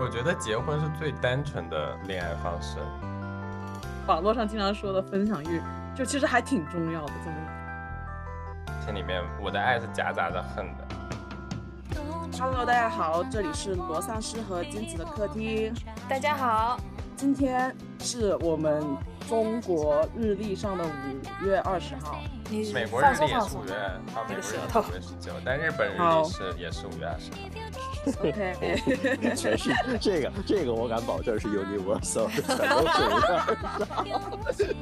我觉得结婚是最单纯的恋爱方式。网络上经常说的分享欲，就其实还挺重要的。这么心里面，我的爱是夹杂着恨的。，Hello，大家好，这里是罗丧尸和金子的客厅。大家好，今天是我们中国日历上的五月二十号。你美国日历也是五月，啊，美国日历是五月十九，但日本日好历是也是五月二十号。OK，全是这个这个我敢保证是 universal，全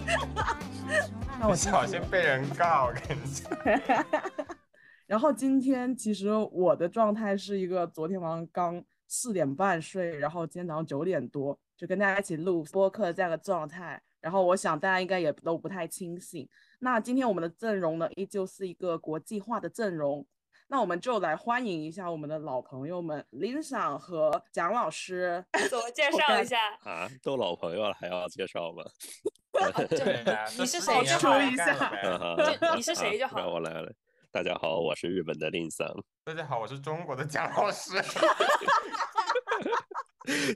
那我小心被人告，我跟你讲。然后今天其实我的状态是一个昨天晚上刚四点半睡，然后今天早上九点多就跟大家一起录播客这样的状态。然后我想大家应该也都不太清醒。那今天我们的阵容呢，依旧是一个国际化的阵容。那我们就来欢迎一下我们的老朋友们林赏和蒋老师。自我介绍一下，啊，都老朋友了还要介绍吗？你是谁就好十几年来一下你是谁就好让我来了。大家好，我是日本的林桑。大家好，我是中国的蒋老师。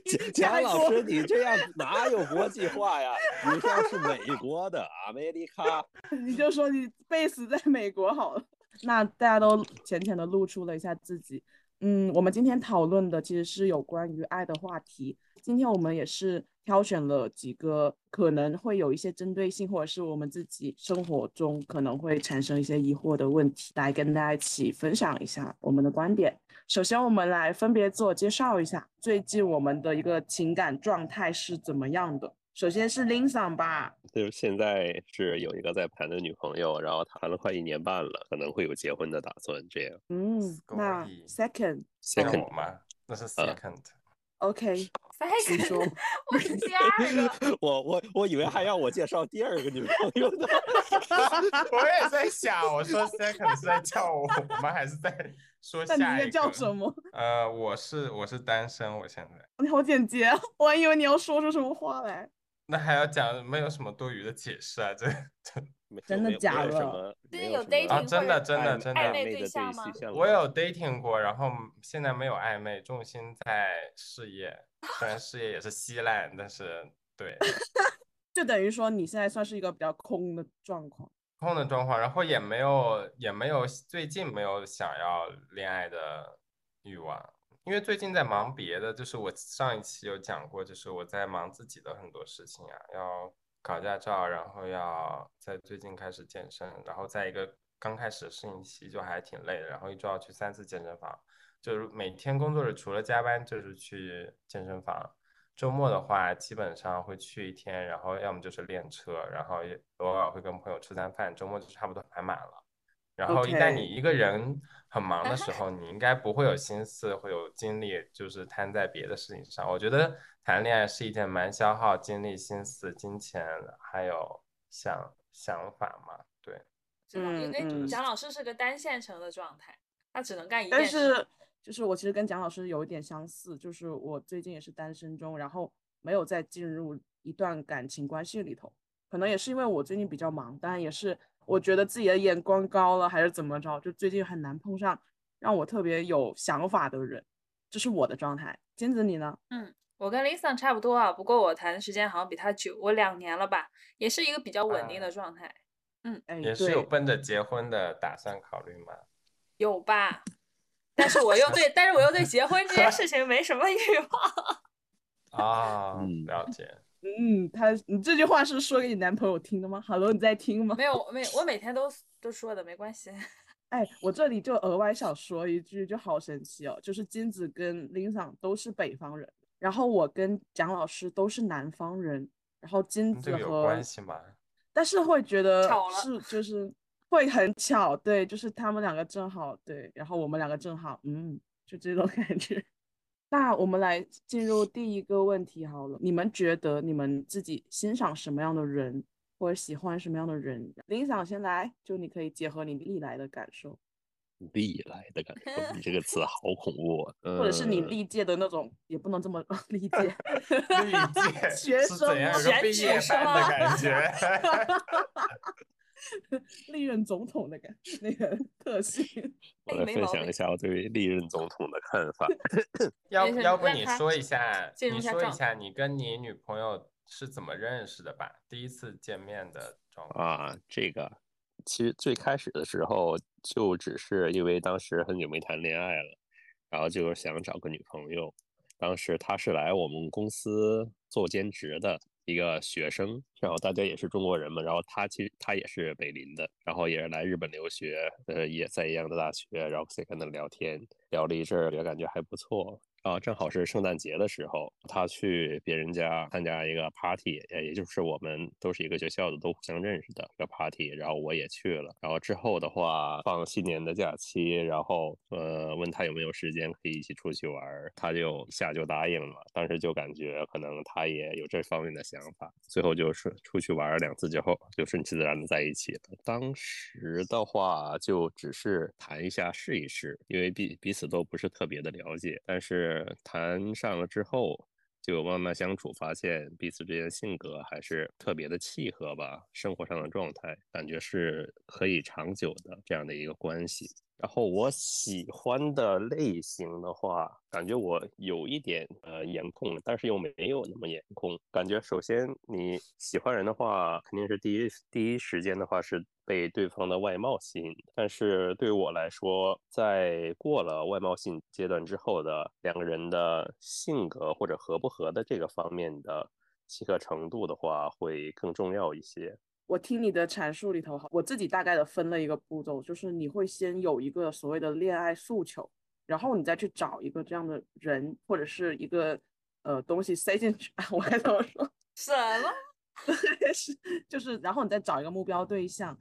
蒋蒋老师，你这样哪有国际化呀？你这样是美国的，阿美利卡。你就说你 base 在美国好了。那大家都浅浅的露出了一下自己。嗯，我们今天讨论的其实是有关于爱的话题。今天我们也是挑选了几个可能会有一些针对性，或者是我们自己生活中可能会产生一些疑惑的问题，来跟大家一起分享一下我们的观点。首先，我们来分别自我介绍一下，最近我们的一个情感状态是怎么样的。首先是林桑吧，就是现在是有一个在谈的女朋友，然后谈了快一年半了，可能会有结婚的打算。这样嗯，那 second 像 second 我吗？那是呃 second。OK，三请说。我是第二个，我我我以为还要我介绍第二个女朋友呢。我也在想，我说 second 是在叫我吗？还是在说那下一个？你也叫什么？呃，我是我是单身，我现在。你好简洁啊，我还以为你要说出什么话来。那还要讲没有什么多余的解释啊？这这没有真的没有假的没有什么最近有 dating 啊，真的真的真的，暧昧对象吗我有 dating 过，然后现在没有暧昧，重心在事业。虽然事业也是稀烂，但是对 就等于说你现在算是一个比较空的状况。空的状况，然后也没有也没有最近没有想要恋爱的欲望，因为最近在忙别的，就是我上一期有讲过，就是我在忙自己的很多事情啊，要考驾照，然后要在最近开始健身，然后在一个刚开始适应期就还挺累的，然后一周要去三次健身房，就是每天工作日除了加班就是去健身房。周末的话，基本上会去一天，然后要么就是练车，然后也偶尔会跟朋友吃餐饭，周末就差不多排满了。然后一旦你一个人很忙的时候，你应该不会有心思，会有精力，就是摊在别的事情上。我觉得谈恋爱是一件蛮消耗精力、心思、金钱还有想想法嘛。对，因为蒋老师是个单线程的状态，他只能干一件事。但是就是我其实跟蒋老师有一点相似，就是我最近也是单身中，然后没有再进入一段感情关系里头，可能也是因为我最近比较忙，当然也是我觉得自己的眼光高了，还是怎么着，就最近很难碰上让我特别有想法的人，这是我的状态。金子你呢？嗯，我跟 Lisa 差不多啊，不过我谈的时间好像比他久，我两年了吧，也是一个比较稳定的状态。哎，也是有，奔着结婚的打算考虑吗？有吧？但是我又对，但是我又对结婚这件事情没什么欲望。啊，嗯了解。嗯，他你这句话是说给你男朋友听的吗？Hello，你在听吗？没有，没有，我 每天都都说的，没关系。哎，我这里就额外想说一句，就好神奇哦，就是金子跟林桑都是北方人，然后我跟蒋老师都是南方人，然后金子跟这个有和，关系吗？但是会觉得巧了是就是会很巧，对，就是他们两个正好对，然后我们两个正好，嗯，就这种感觉。那我们来进入第一个问题好了，你们觉得你们自己欣赏什么样的人，或者喜欢什么样的人？林想先来，就你可以结合你历来的感受。历来的感受，你这个词好恐怖啊！或者是你嗯历届的那种，也不能这么理解。历届 学生吗一个毕业选举是班的感觉？历任总统的感 那个特性。我来分享一下我对历任总统的看法。要要不你说一下，你说一下你跟你女朋友是怎么认识的吧？第一次见面的状况啊，这个其实最开始的时候就只是因为当时很久没谈恋爱了，然后就想找个女朋友。当时她是来我们公司做兼职的。一个学生，然后大家也是中国人嘛，然后他其实他也是北林的，然后也是来日本留学，呃，也在一样的大学，然后跟他聊天，聊了一阵儿，也感觉还不错。啊，正好是圣诞节的时候，他去别人家参加一个 party，也就是我们都是一个学校的，都互相认识的一个 party，然后我也去了。然后之后的话，放新年的假期，然后呃问他有没有时间可以一起出去玩，他就一下就答应了。当时就感觉可能他也有这方面的想法，最后就是出去玩两次之后，就顺其自然的在一起了。当时的话就只是谈一下试一试，因为彼彼此都不是特别的了解，但是。谈上了之后，就慢慢相处，发现彼此之间性格还是特别的契合吧。生活上的状态，感觉是可以长久的这样的一个关系。然后我喜欢的类型的话，感觉我有一点呃颜控，但是又没有那么颜控。感觉首先你喜欢人的话，肯定是第一第一时间的话是被对方的外貌吸引。但是对于我来说，在过了外貌吸引阶段之后的两个人的性格或者合不合的这个方面的契合程度的话，会更重要一些。我听你的阐述里头，我自己大概的分了一个步骤，就是你会先有一个所谓的恋爱诉求，然后你再去找一个这样的人或者是一个呃东西塞进去。我该怎么说？什么？是就是，然后你再找一个目标对象，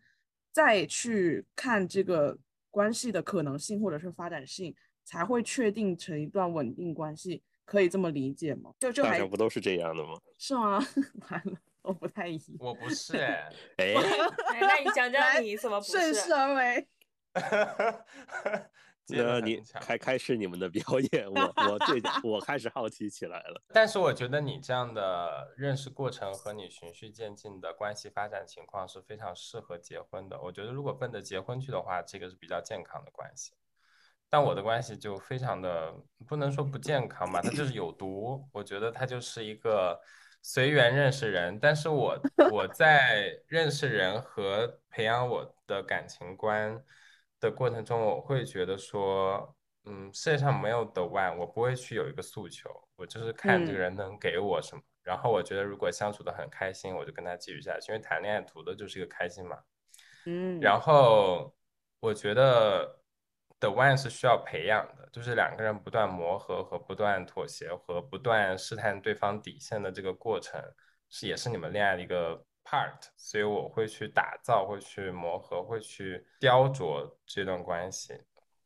再去看这个关系的可能性或者是发展性，才会确定成一段稳定关系。可以这么理解吗？就就还不都是这样的吗？是吗？完了。我不太一，我不是哎，哎，那你讲讲你怎么不是？顺势而为。那你开开始你们的表演，我我最我开始好奇起来了。但是我觉得你这样的认识过程和你循序渐进的关系发展情况是非常适合结婚的。我觉得如果奔着结婚去的话，这个是比较健康的关系。但我的关系就非常的不能说不健康吧，它就是有毒。我觉得它就是一个。随缘认识人，但是我我在认识人和培养我的感情观的过程中，我会觉得说，嗯，世界上没有 the one，我不会去有一个诉求，我就是看这个人能给我什么。然后我觉得如果相处的很开心，我就跟他继续下去，因为谈恋爱图的就是一个开心嘛。嗯，然后我觉得。the one 是需要培养的，就是两个人不断磨合和不断妥协和不断试探对方底线的这个过程，是也是你们恋爱的一个 part。所以我会去打造，会去磨合，会去雕琢这段关系，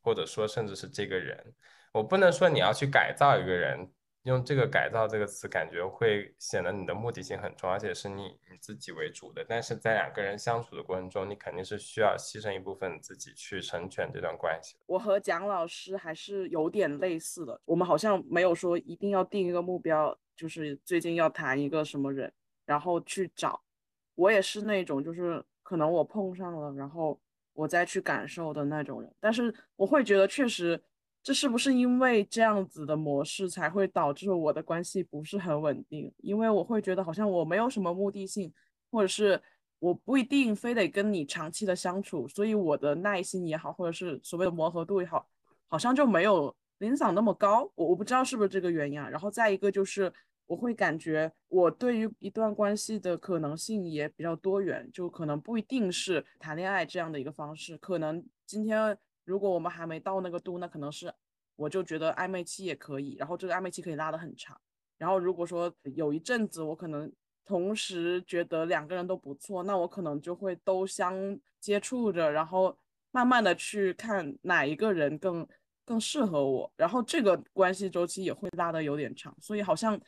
或者说甚至是这个人。我不能说你要去改造一个人。用这个改造这个词，感觉会显得你的目的性很重，而且是你你自己为主的。但是在两个人相处的过程中，你肯定是需要牺牲一部分自己去成全这段关系。我和蒋老师还是有点类似的，我们好像没有说一定要定一个目标，就是最近要谈一个什么人，然后去找。我也是那种，就是可能我碰上了，然后我再去感受的那种人。但是我会觉得确实。这是不是因为这样子的模式才会导致我的关系不是很稳定？因为我会觉得好像我没有什么目的性，或者是我不一定非得跟你长期的相处，所以我的耐心也好，或者是所谓的磨合度也好，好像就没有林嫂那么高。我我不知道是不是这个原因啊。然后再一个就是我会感觉我对于一段关系的可能性也比较多元，就可能不一定是谈恋爱这样的一个方式，可能今天。如果我们还没到那个度，那可能是我就觉得暧昧期也可以，然后这个暧昧期可以拉得很长。然后如果说有一阵子我可能同时觉得两个人都不错，那我可能就会都相接触着，然后慢慢的去看哪一个人更更适合我，然后这个关系周期也会拉得有点长。所以好像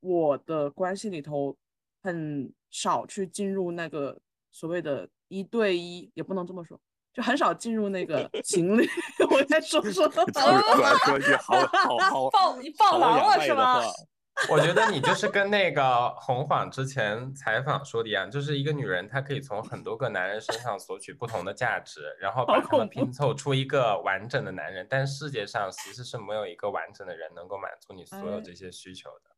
我的关系里头很少去进入那个所谓的一对一，也不能这么说。就很少进入那个情侣，我在说说，突然说一句好 好好爆你爆狼了是吗？我觉得你就是跟那个红晃之前采访说的一样，就是一个女人，她可以从很多个男人身上索取不同的价值，然后把他们拼凑出一个完整的男人。但世界上其实是没有一个完整的人能够满足你所有这些需求的。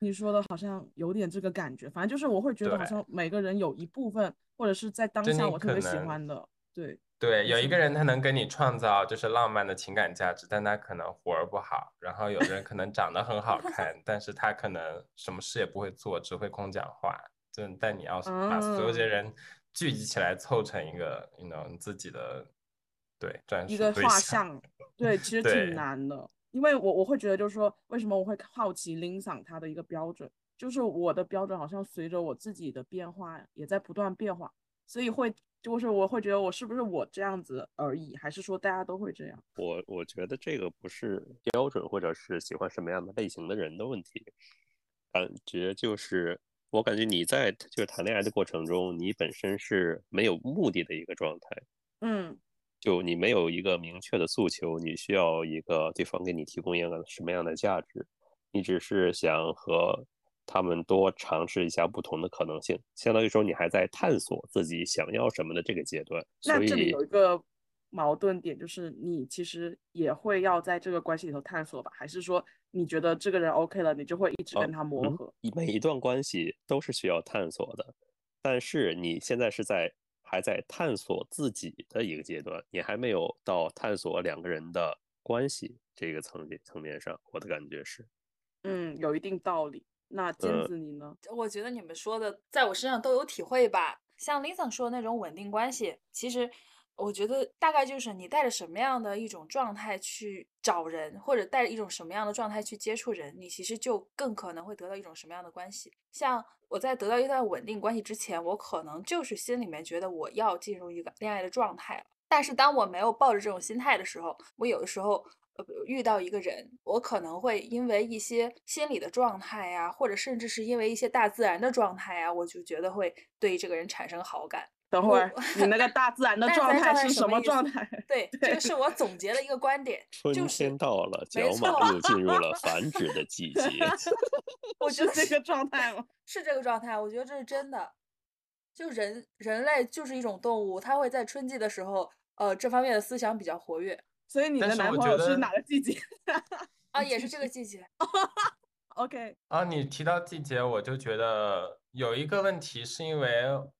你说的好像有点这个感觉，反正就是我会觉得好像每个人有一部分，或者是在当下我特别喜欢的，对。对，有一个人他能给你创造就是浪漫的情感价值，但他可能活儿不好。然后有的人可能长得很好看，但是他可能什么事也不会做，只会空讲话。就但你要是把所有这些人聚集起来，凑成一个，you know，你自己的对专一个画像，对，其实 挺难的。因为我我会觉得就是说，为什么我会好奇林桑他的一个标准，就是我的标准好像随着我自己的变化也在不断变化，所以会。就是我会觉得我是不是我这样子而已，还是说大家都会这样？我我觉得这个不是标准，或者是喜欢什么样的类型的人的问题，感觉就是我感觉你在就是谈恋爱的过程中，你本身是没有目的的一个状态，嗯，就你没有一个明确的诉求，你需要一个对方给你提供一个什么样的价值，你只是想和。他们多尝试一下不同的可能性，相当于说你还在探索自己想要什么的这个阶段。那这里有一个矛盾点，就是你其实也会要在这个关系里头探索吧？还是说你觉得这个人 OK 了，你就会一直跟他磨合？每一段关系都是需要探索的，但是你现在是在还在探索自己的一个阶段，你还没有到探索两个人的关系这个层面层面上。我的感觉是，嗯，有一定道理。那金子你呢？我觉得你们说的在我身上都有体会吧。像 Lisa 说的那种稳定关系，其实我觉得大概就是你带着什么样的一种状态去找人，或者带着一种什么样的状态去接触人，你其实就更可能会得到一种什么样的关系。像我在得到一段稳定关系之前，我可能就是心里面觉得我要进入一个恋爱的状态了。但是当我没有抱着这种心态的时候，我有的时候呃。遇到一个人，我可能会因为一些心理的状态呀，或者甚至是因为一些大自然的状态呀，我就觉得会对这个人产生好感。等会儿，你那个 大自然的状态是什么状态？对，这个是我总结的一个观点。春天到了，角马又进入了繁 殖的季节。我觉得这个状态吗？是这个状态，我觉得这是真的。就人人类就是一种动物，它会在春季的时候，呃，这方面的思想比较活跃。所以你的男朋友是哪个季节？啊，也是这个季节。OK。啊，你提到季节，我就觉得有一个问题，是因为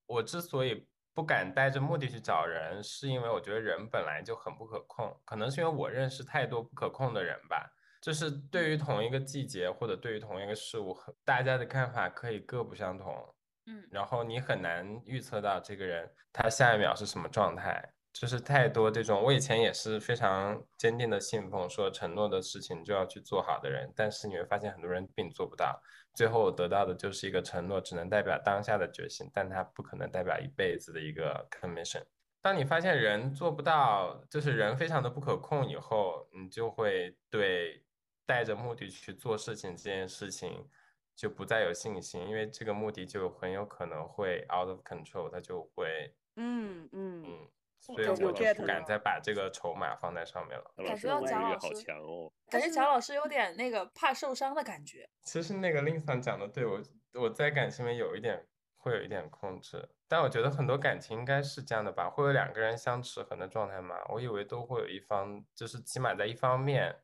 我之所以不敢带着目的去找人，是因为我觉得人本来就很不可控。可能是因为我认识太多不可控的人吧。就是对于同一个季节或者对于同一个事物，大家的看法可以各不相同。嗯。然后你很难预测到这个人他下一秒是什么状态。就是太多这种，我以前也是非常坚定的信奉，说承诺的事情就要去做好的人。但是你会发现，很多人并做不到，最后得到的就是一个承诺，只能代表当下的决心，但它不可能代表一辈子的一个 commission。当你发现人做不到，就是人非常的不可控以后，你就会对带着目的去做事情这件事情就不再有信心，因为这个目的就很有可能会 out of control，它就会，嗯嗯嗯。所以我就不敢再把这个筹码放在上面了。感觉蒋老师好强哦，感觉蒋老师有点那个怕受伤的感觉。其实那个 l i n s 讲的对我，我在感情里有一点会有一点控制，但我觉得很多感情应该是这样的吧，会有两个人相持衡的状态嘛？我以为都会有一方，就是起码在一方面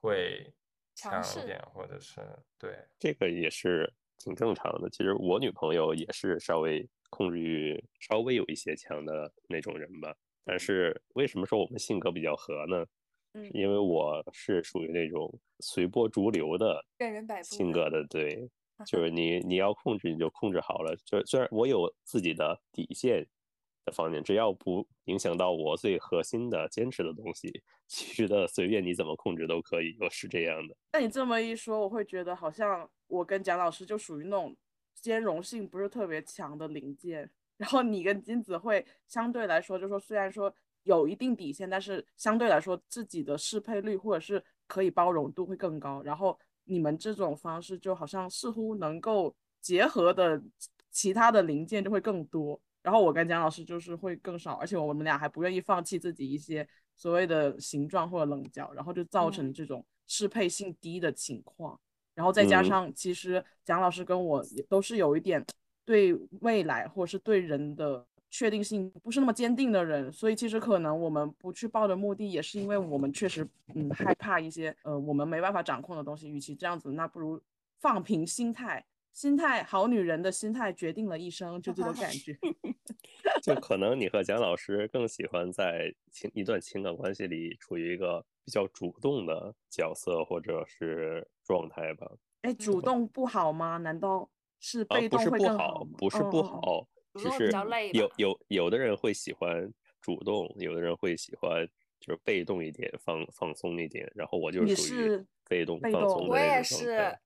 会强一点，或者是对这个也是挺正常的。其实我女朋友也是稍微控制欲稍微有一些强的那种人吧。但是为什么说我们性格比较合呢？嗯，因为我是属于那种随波逐流的任人摆布性格的，对，就是你你要控制你就控制好了。就虽然我有自己的底线的方面，只要不影响到我最核心的坚持的东西，其余的随便你怎么控制都可以。我是这样的。那你这么一说，我会觉得好像我跟蒋老师就属于那种兼容性不是特别强的零件。然后你跟金子会相对来说，就说虽然说有一定底线，但是相对来说自己的适配率或者是可以包容度会更高。然后你们这种方式就好像似乎能够结合的其他的零件就会更多。然后我跟蒋老师就是会更少，而且我们俩还不愿意放弃自己一些所谓的形状或者棱角，然后就造成这种适配性低的情况。然后再加嗯上其实蒋老师跟我也都是有一点对未来或者是对人的确定性不是那么坚定的人，所以其实可能我们不去报的目的也是因为我们确实嗯害怕一些呃我们没办法掌控的东西，与其这样子，那不如放平心态。心态，好女人的心态决定了一生，就这种感觉。就可能你和蒋老师更喜欢在情一段情感关系里处于一个比较主动的角色或者是状态吧。哎，主动不好吗？难道是被动会是不好更好吗？，不是不好，只是比较累有有有的人会喜欢主动，有的人会喜欢就是被动一点，放放松一点。然后我就是属于是被动被动放松的我也那种状是态。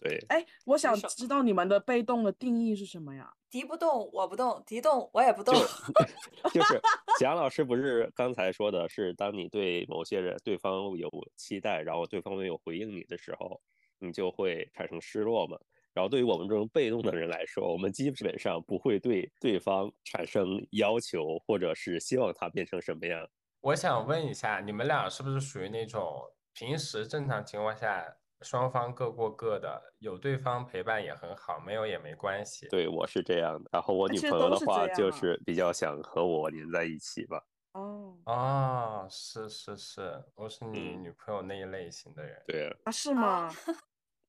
对，哎，我想知道你们的被动的定义是什么呀？敌不动我不动，敌动我也不动。就是蒋老师不是刚才说的是，当你对某些人对方有期待，然后对方没有回应你的时候，你就会产生失落嘛。然后对于我们这种被动的人来说，我们基本上不会对对方产生要求，或者是希望他变成什么样。我想问一下，你们俩是不是属于那种平时正常情况下双方各过各的，有对方陪伴也很好，没有也没关系？对我是这样的。然后我女朋友的话，就是比较想和我黏在一起吧。哦，哦，是是是，我是你嗯女朋友那一类型的人。对啊，啊，是吗？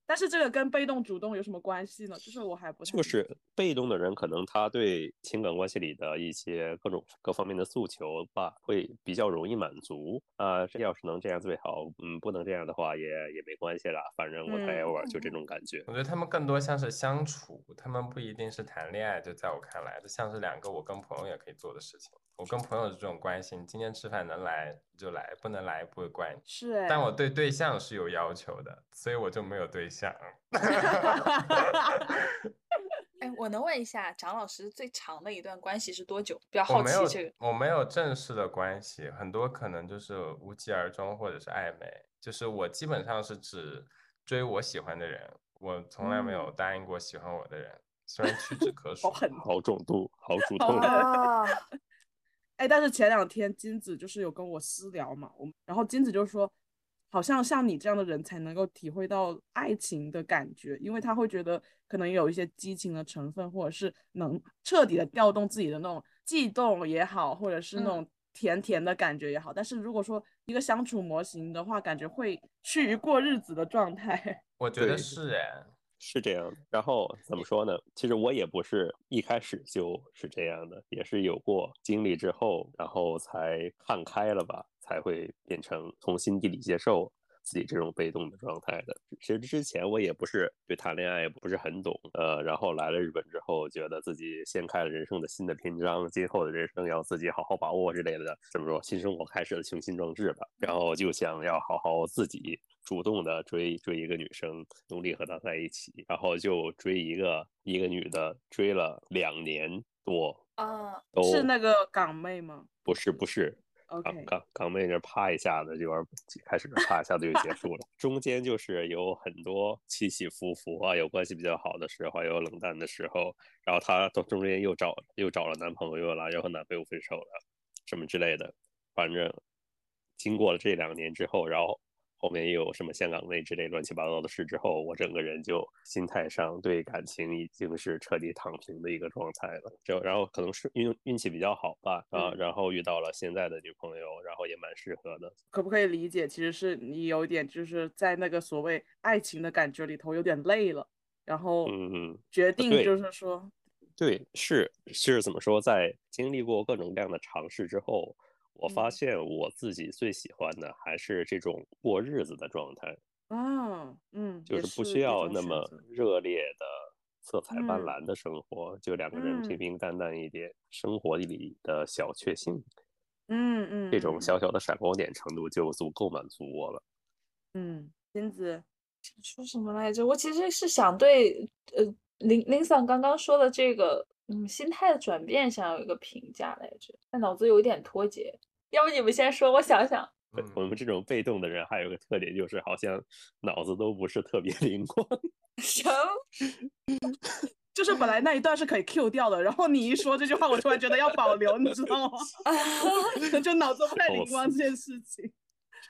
但是这个跟被动主动有什么关系呢？就是我还不太就是被动的人，可能他对情感关系里的一些各种各方面的诉求吧，会比较容易满足。啊、这要是能这样最好，嗯，不能这样的话也也没关系啦，反正我嗯 whatever，、就这种感觉。我觉得他们更多像是相处，他们不一定是谈恋爱。就在我看来，这像是两个我跟朋友也可以做的事情。我跟朋友的这种关系，你今天吃饭能来就来，不能来不会怪你。是哎，但我对对象是有要求的，所以我就没有对象。哎，我能问一下，蒋老师最长的一段关系是多久？比较好奇这个。我没有正式的关系，很多可能就是无疾而终或者是暧昧。就是我基本上是只追我喜欢的人，我从来没有嗯答应过喜欢我的人，虽然屈指可 数。好狠好重度，好主好动的。啊，哎，但是前两天金子就是有跟我私聊嘛，我然后金子就说，好像像你这样的人才能够体会到爱情的感觉，因为他会觉得可能有一些激情的成分，或者是能彻底的调动自己的那种悸动也好，或者是那嗯种甜甜的感觉也好。但是如果说一个相处模型的话，感觉会趋于过日子的状态。我觉得是哎，是这样的，然后怎么说呢？其实我也不是一开始就是这样的，也是有过经历之后，然后才看开了吧，才会变成从心底里接受自己这种被动的状态的。其实之前我也不是对谈恋爱也不是很懂，呃，然后来了日本之后，觉得自己掀开了人生的新的篇章，今后的人生要自己好好把握之类的，怎么说新生活开始了雄心壮志吧，然后就想要好好自己主动的追追一个女生，努力和她在一起，然后就追一个一个女的，追了两年多，啊，都是那个港妹吗？不是不是港港港妹那啪一下子就玩开始，啪一下子就结束了。中间就是有很多起起伏伏啊，有关系比较好的时候，也有冷淡的时候。然后她到中间又找又找了男朋友了，又和男朋友分手了，什么之类的。反正经过了这两年之后，然后后面又有什么香港妹之类乱七八糟的事之后，我整个人就心态上对感情已经是彻底躺平的一个状态了。就然后可能是运运气比较好吧，啊，嗯然后遇到了现在的女朋友，然后也蛮适合的。可不可以理解，其实是你有一点就是在那个所谓爱情的感觉里头有点累了，然后嗯嗯，决定就是说，对，是是怎么说，在经历过各种各样的尝试之后，我发嗯现我自己最喜欢的还是这种过日子的状态。嗯，嗯，就是不需要那么热烈的、色彩斑嗯斓的生活，就两个人平嗯平淡淡一点，生活里的小确幸，嗯嗯，这种嗯小小的闪光点程度就足够满足我了。嗯，金子，说什么来着？我其实是想对呃林林桑刚刚说的这个嗯心态的转变，想有一个评价来着，但脑子有一点脱节。要不你们先说，我想想。我嗯，们这种被动的人还有个特点，就是好像脑子都不是特别 灵光。什么？就是本来那一段是可以 Q 掉的，然后你一说这句话，我突然觉得要保留，你知道吗？就脑子不太灵光这件事情。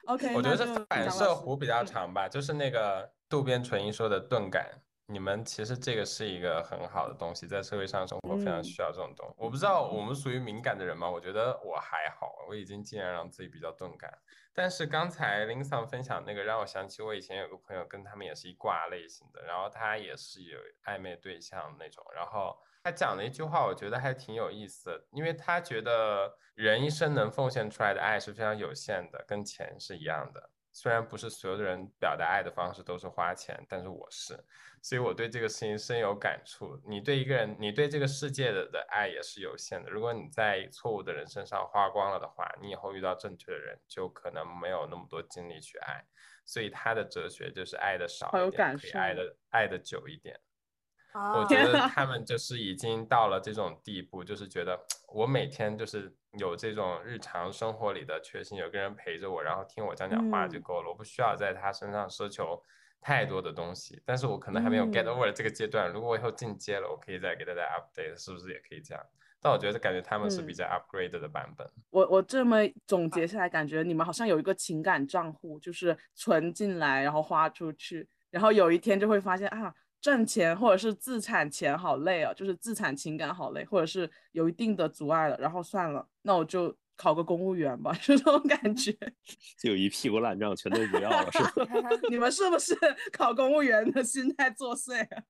OK，我觉得是反射弧比较嗯长吧，就是那个渡边淳一说的钝感。你们其实这个是一个很好的东西，在社会上生活非常需要这种东西。我不知道我们属于敏感的人吗？我觉得我还好，我已经尽量让自己比较钝感。但是刚才林桑分享那个让我想起我以前有个朋友，跟他们也是一挂类型的，然后他也是有暧昧对象那种，然后他讲了一句话，我觉得还挺有意思的，因为他觉得人一生能奉献出来的爱是非常有限的，跟钱是一样的。虽然不是所有的人表达爱的方式都是花钱，但是我是，所以我对这个事情深有感触。你对一个人，你对这个世界的的爱也是有限的。如果你在错误的人身上花光了的话，你以后遇到正确的人，就可能没有那么多精力去爱。所以他的哲学就是爱的少一点，可以爱的爱的久一点。我觉得 他们就是已经到了这种地步，就是觉得我每天就是有这种日常生活里的确信，有个人陪着我，然后听我讲讲话就够了，我不需要在他身上奢求太多的东西。但是我可能还没有 get over 这个阶段，如果我以后进阶了，我可以再给大家 update，是不是也可以这样？但我觉得感觉他们是比较 upgrade 的版本。我我这么总结下来，感觉你们好像有一个情感账户，就是存进来，然后花出去，然后有一天就会发现啊。赚钱或者是自产钱好累啊，就是自产情感好累，或者是有一定的阻碍了，然后算了，那我就考个公务员吧，就这种感觉。就一屁股烂账全都不要了，是吧？你们是不是 考公务员的心态作祟啊？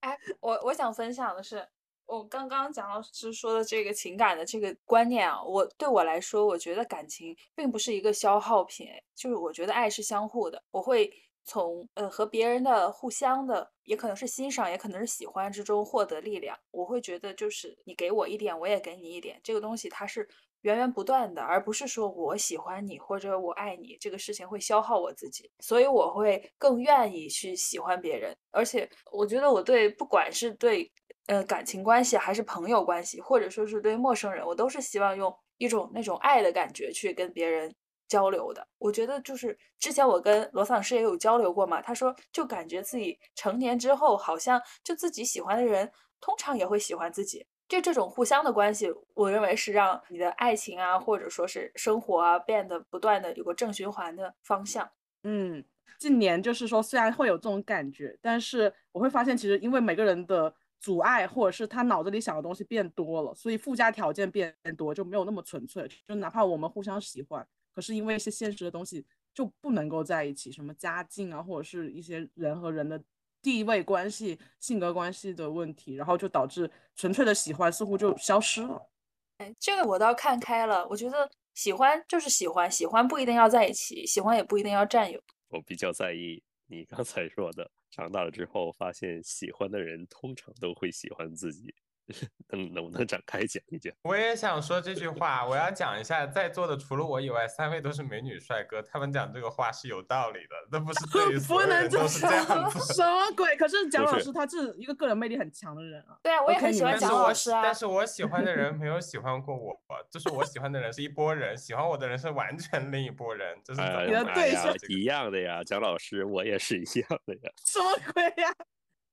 哎，我我想分享的是，我刚刚蒋老师说的这个情感的这个观念啊，我对我来说，我觉得感情并不是一个消耗品，就是我觉得爱是相互的，我会。从呃和别人的互相的，也可能是欣赏，也可能是喜欢之中获得力量。我会觉得，就是你给我一点，我也给你一点，这个东西它是源源不断的，而不是说我喜欢你或者我爱你，这个事情会消耗我自己。所以我会更愿意去喜欢别人，而且我觉得我对不管是对呃感情关系，还是朋友关系，或者说是对陌生人，我都是希望用一种那种爱的感觉去跟别人。交流的，我觉得就是之前我跟罗桑师也有交流过嘛，他说就感觉自己成年之后，好像就自己喜欢的人，通常也会喜欢自己，就这种互相的关系，我认为是让你的爱情啊，或者说是生活啊，变得不断的有个正循环的方向。嗯，近年就是说，虽然会有这种感觉，但是我会发现，其实因为每个人的阻碍，或者是他脑子里想的东西变多了，所以附加条件变多，就没有那么纯粹。就哪怕我们互相喜欢。可是因为一些现实的东西就不能够在一起，什么家境啊，或者是一些人和人的地位关系、性格关系的问题，然后就导致纯粹的喜欢似乎就消失了。哎，这个我倒看开了，我觉得喜欢就是喜欢，喜欢不一定要在一起，喜欢也不一定要占有。我比较在意你刚才说的，长大了之后发现喜欢的人通常都会喜欢自己。能能不能展开讲一讲？我也想说这句话，我要讲一下，在座的除了我以外，三位都是美女帅哥，他们讲这个话是有道理的，那不是对于 所有人都是这样子。什么鬼？可是蒋老师他是一个个人魅力很强的人啊。对啊，我也很喜欢蒋老师啊。但是我喜欢的人没有喜欢过我，就是我喜欢的人是一拨人，喜欢我的人是完全另一拨人，这是你的对象一样的呀，蒋老师，我也是一样的呀。什么鬼呀？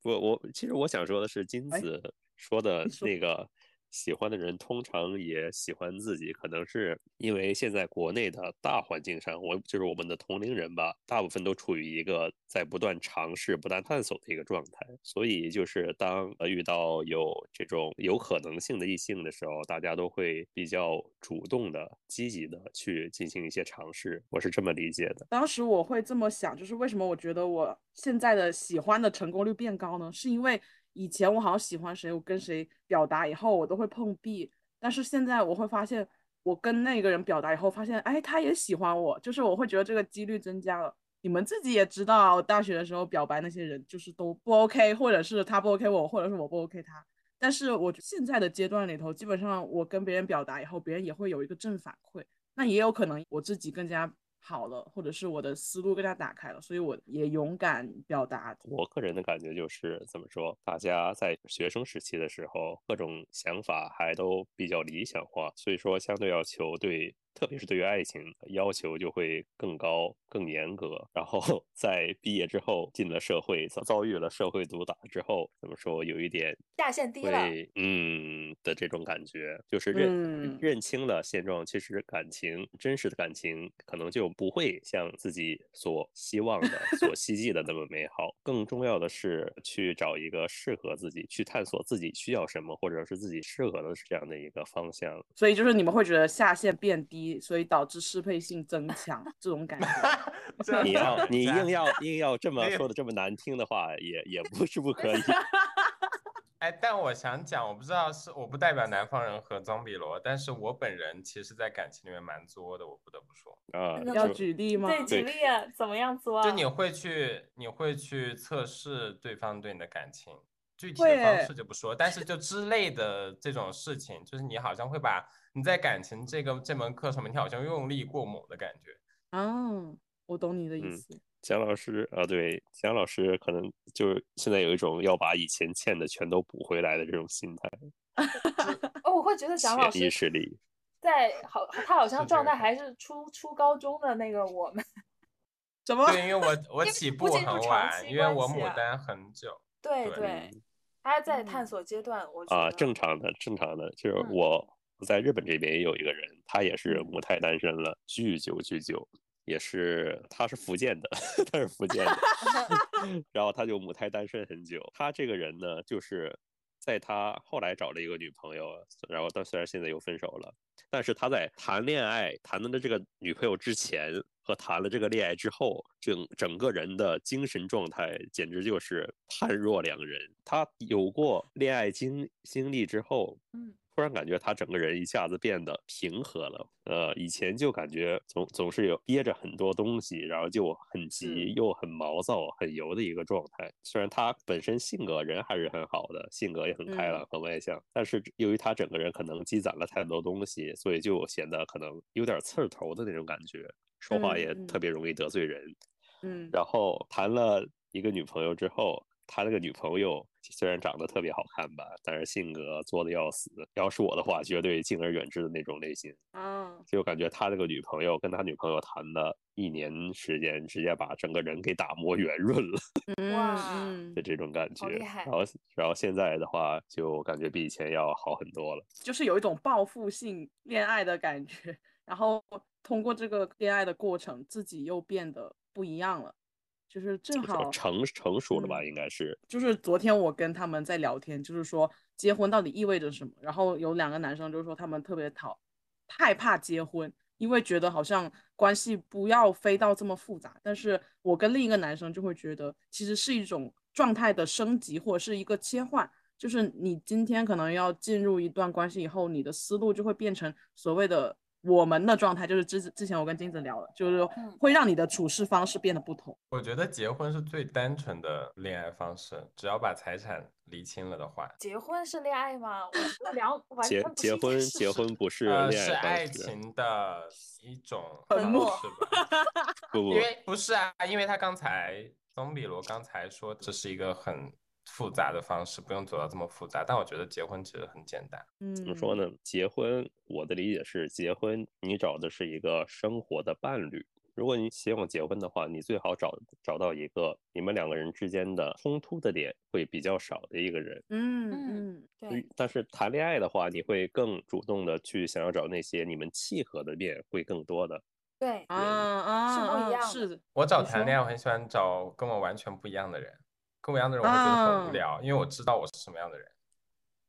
我我其实我想说的是金子。说的 那个。喜欢的人通常也喜欢自己，可能是因为现在国内的大环境上，我就是我们的同龄人吧，大部分都处于一个在不断尝试、不断探索的一个状态。所以，就是当呃遇到有这种有可能性的异性的时候，大家都会比较主动的、积极的去进行一些尝试。我是这么理解的。当时我会这么想，就是为什么我觉得我现在的喜欢的成功率变高呢？是因为。以前我好像喜欢谁，我跟谁表达以后我都会碰壁，但是现在我会发现，我跟那个人表达以后，发现哎，他也喜欢我，就是我会觉得这个几率增加了。你们自己也知道，大学的时候表白那些人就是都不 OK，或者是他不 OK 我，或者是我不 OK 他。但是我现在的阶段里头，基本上我跟别人表达以后，别人也会有一个正反馈，那也有可能我自己更加。好了，或者是我的思路更加打开了，所以我也勇敢表达。我个人的感觉就是怎么说，大家在学生时期的时候，各种想法还都比较理想化，所以说相对要求对特别是对于爱情要求就会更高、更严格。然后 在毕业之后进了社会，遭遭遇了社会毒打之后，怎么说有一点下限低了，会嗯的这种感觉，就是认、嗯认清了现状。其实感情真实的感情可能就不会像自己所希望的、所希冀的那么美好。更重要的是去找一个适合自己，去探索自己需要什么，或者是自己适合的这样的一个方向。所以就是你们会觉得下限变低，所以导致适配性增强这种感觉。这你要你硬要硬要这么说的这么难听的话，也也不是不可以。哎，但我想讲，我不知道是我不代表南方人和张比罗，但是我本人其实在感情里面蛮作的，我不得不说。啊，那要举例吗？对，举例啊，怎么样作啊？就你会去，你会去测试对方对你的感情，具体的方式就不说，但是就之类的这种事情，就是你好像会把你在感情这个这门课上面，你好像用力过猛的感觉。啊，我懂你的意嗯思。蒋老师啊，对，蒋老师可能就是现在有一种要把以前欠的全都补回来的这种心态，哦，我会觉得蒋老潜意师识里。在好，他好像状态还是初初高中的那个我们。什么？对，因为我我起步很晚，因为我牡丹很久。对对他还在探嗯索阶段，我觉啊，正常的，正常的，就是我在日本这边也有一个人，他也是嗯母胎单身了，巨久巨久，也是他是福建的，他是福建的，然后他就母胎单身很久。他这个人呢，就是在他后来找了一个女朋友，然后但虽然现在又分手了，但是他在谈恋爱谈的这个女朋友之前和谈了这个恋爱之后，整整个人的精神状态简直就是判若两人。他有过恋爱经经历之后，嗯，突然感觉他整个人一下子变得平和了。呃，以前就感觉总总是有憋着很多东西，然后就很急又很毛躁、很油的一个状态。虽然他本身性格人还是很好的，性格也很开朗、很外向，但是由于他整个人可能积攒了太多东西，所以就显得可能有点刺儿头的那种感觉，说话也特别容易得罪人。嗯，然后谈了一个女朋友之后，他那个女朋友虽然长得特别好看吧，但是性格作的要死。要是我的话，绝对敬而远之的那种类型。啊，就感觉他这个女朋友跟他女朋友谈了一年时间，直接把整个人给打磨圆润了 嗯哇嗯的，这种感觉。好厉害然后，然后现在的话，就感觉比以前要好很多了。就是有一种报复性恋爱的感觉，然后通过这个恋爱的过程，自己又变得不一样了，就是正好成成熟了吧，嗯应该是。就是昨天我跟他们在聊天，就是说结婚到底意味着什么。然后有两个男生就说他们特别讨害怕结婚，因为觉得好像关系不要飞到这么复杂。但是我跟另一个男生就会觉得，其实是一种状态的升级或者是一个切换。就是你今天可能要进入一段关系以后，你的思路就会变成所谓的我们的状态，就是之之前我跟金子聊了，就是嗯会让你的处事方式变得不同。我觉得结婚是最单纯的恋爱方式，只要把财产理清了的话，结婚是恋爱吗？我聊完结全不是结婚结婚不是呃，恋是爱爱方式，情的一种方 沉默式吧。不不因为不是啊，因为他刚才宗比罗刚才说这是一个很复杂的方式，不用走到这么复杂。但我觉得结婚其实很简单。嗯，怎么说呢？结婚，我的理解是，结婚你找的是一个生活的伴侣。如果你希望结婚的话，你最好找找到一个你们两个人之间的冲突的点会比较少的一个人。嗯嗯嗯对嗯，但是谈恋爱的话，你会更主动的去想要找那些你们契合的面会更多的。对啊啊，是不一啊样的是，我找谈恋爱，我很喜欢找跟我完全不一样的人，跟我一样的人我会觉得很啊无聊，因为我知道我是什么样的人。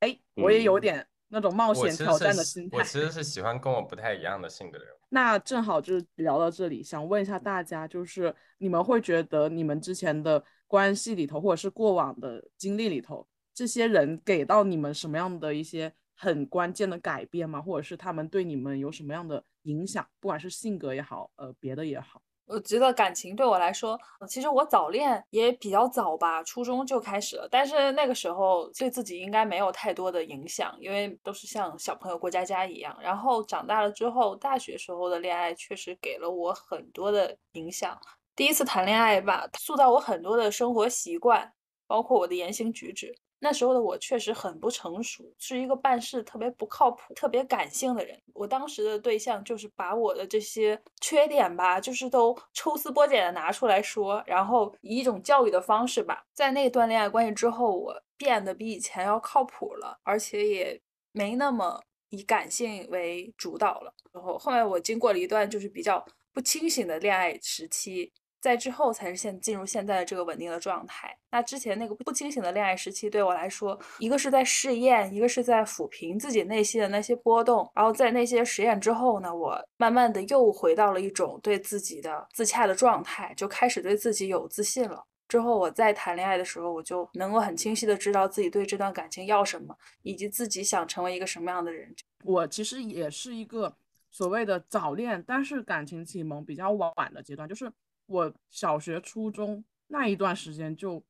哎，我也有嗯点那种冒险挑战的心态我。其实是喜欢跟我不太一样的性格的人。那正好就是聊到这里，想问一下大家，就是你们会觉得你们之前的关系里头，或者是过往的经历里头，这些人给到你们什么样的一些很关键的改变吗？或者是他们对你们有什么样的影响？不管是性格也好，呃，别的也好。我觉得感情对我来说，其实我早恋也比较早吧，初中就开始了。但是那个时候对自己应该没有太多的影响，因为都是像小朋友过家家一样。然后长大了之后，大学时候的恋爱确实给了我很多的影响。第一次谈恋爱吧，塑造我很多的生活习惯，包括我的言行举止。那时候的我确实很不成熟，是一个办事特别不靠谱、特别感性的人。我当时的对象就是把我的这些缺点吧，就是都抽丝剥茧的拿出来说，然后以一种教育的方式吧，在那段恋爱关系之后，我变得比以前要靠谱了，而且也没那么以感性为主导了。然后后面我经过了一段就是比较不清醒的恋爱时期。在之后才是现进入现在的这个稳定的状态。那之前那个不清醒的恋爱时期，对我来说，一个是在试验，一个是在抚平自己内心的那些波动。然后在那些实验之后呢，我慢慢的又回到了一种对自己的自洽的状态，就开始对自己有自信了。之后我再谈恋爱的时候，我就能够很清晰的知道自己对这段感情要什么，以及自己想成为一个什么样的人。我其实也是一个所谓的早恋，但是感情启蒙比较晚的阶段，就是。我小学、初中那一段时间，就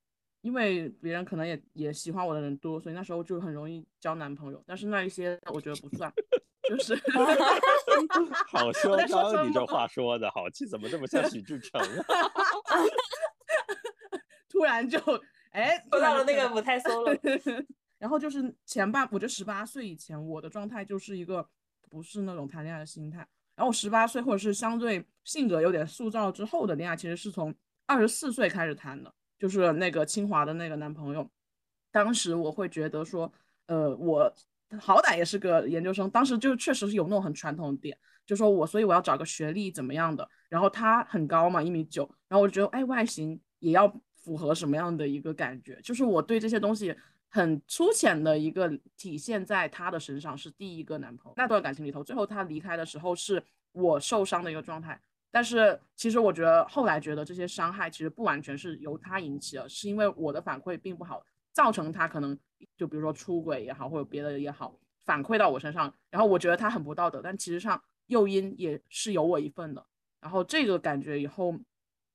因为别人可能也也喜欢我的人多，所以那时候就很容易交男朋友。但是那一些我觉得不算，就是 好嚣张，你这话说的好气，怎么这么像许志成啊？突然就哎，说到了那个母胎 solo。然后就是前半，我觉得十八岁以前，我的状态就是一个不是那种谈恋爱的心态。然后我十八岁，或者是相对性格有点塑造之后的恋爱，其实是从二十四岁开始谈的，就是那个清华的那个男朋友。当时我会觉得说，呃，我好歹也是个研究生，当时就确实是有那种很传统的点，就说我，所以我要找个学历怎么样的。然后他很高嘛，一米九，然后我就觉得，哎，外形也要符合什么样的一个感觉，就是我对这些东西。很粗浅的一个体现在他的身上是第一个男朋友那段感情里头，最后他离开的时候是我受伤的一个状态。但是其实我觉得后来觉得这些伤害其实不完全是由他引起的，是因为我的反馈并不好，造成他可能就比如说出轨也好，或者别的也好，反馈到我身上，然后我觉得他很不道德，但其实上诱因也是有我一份的。然后这个感觉以后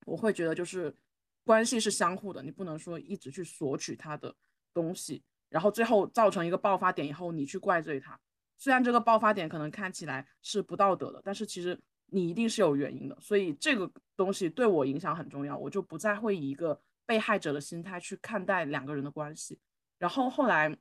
我会觉得就是关系是相互的，你不能说一直去索取他的。东西，然后最后造成一个爆发点以后，你去怪罪他，虽然这个爆发点可能看起来是不道德的，但是其实你一定是有原因的。所以这个东西对我影响很重要，我就不再会以一个被害者的心态去看待两个人的关系。然后后来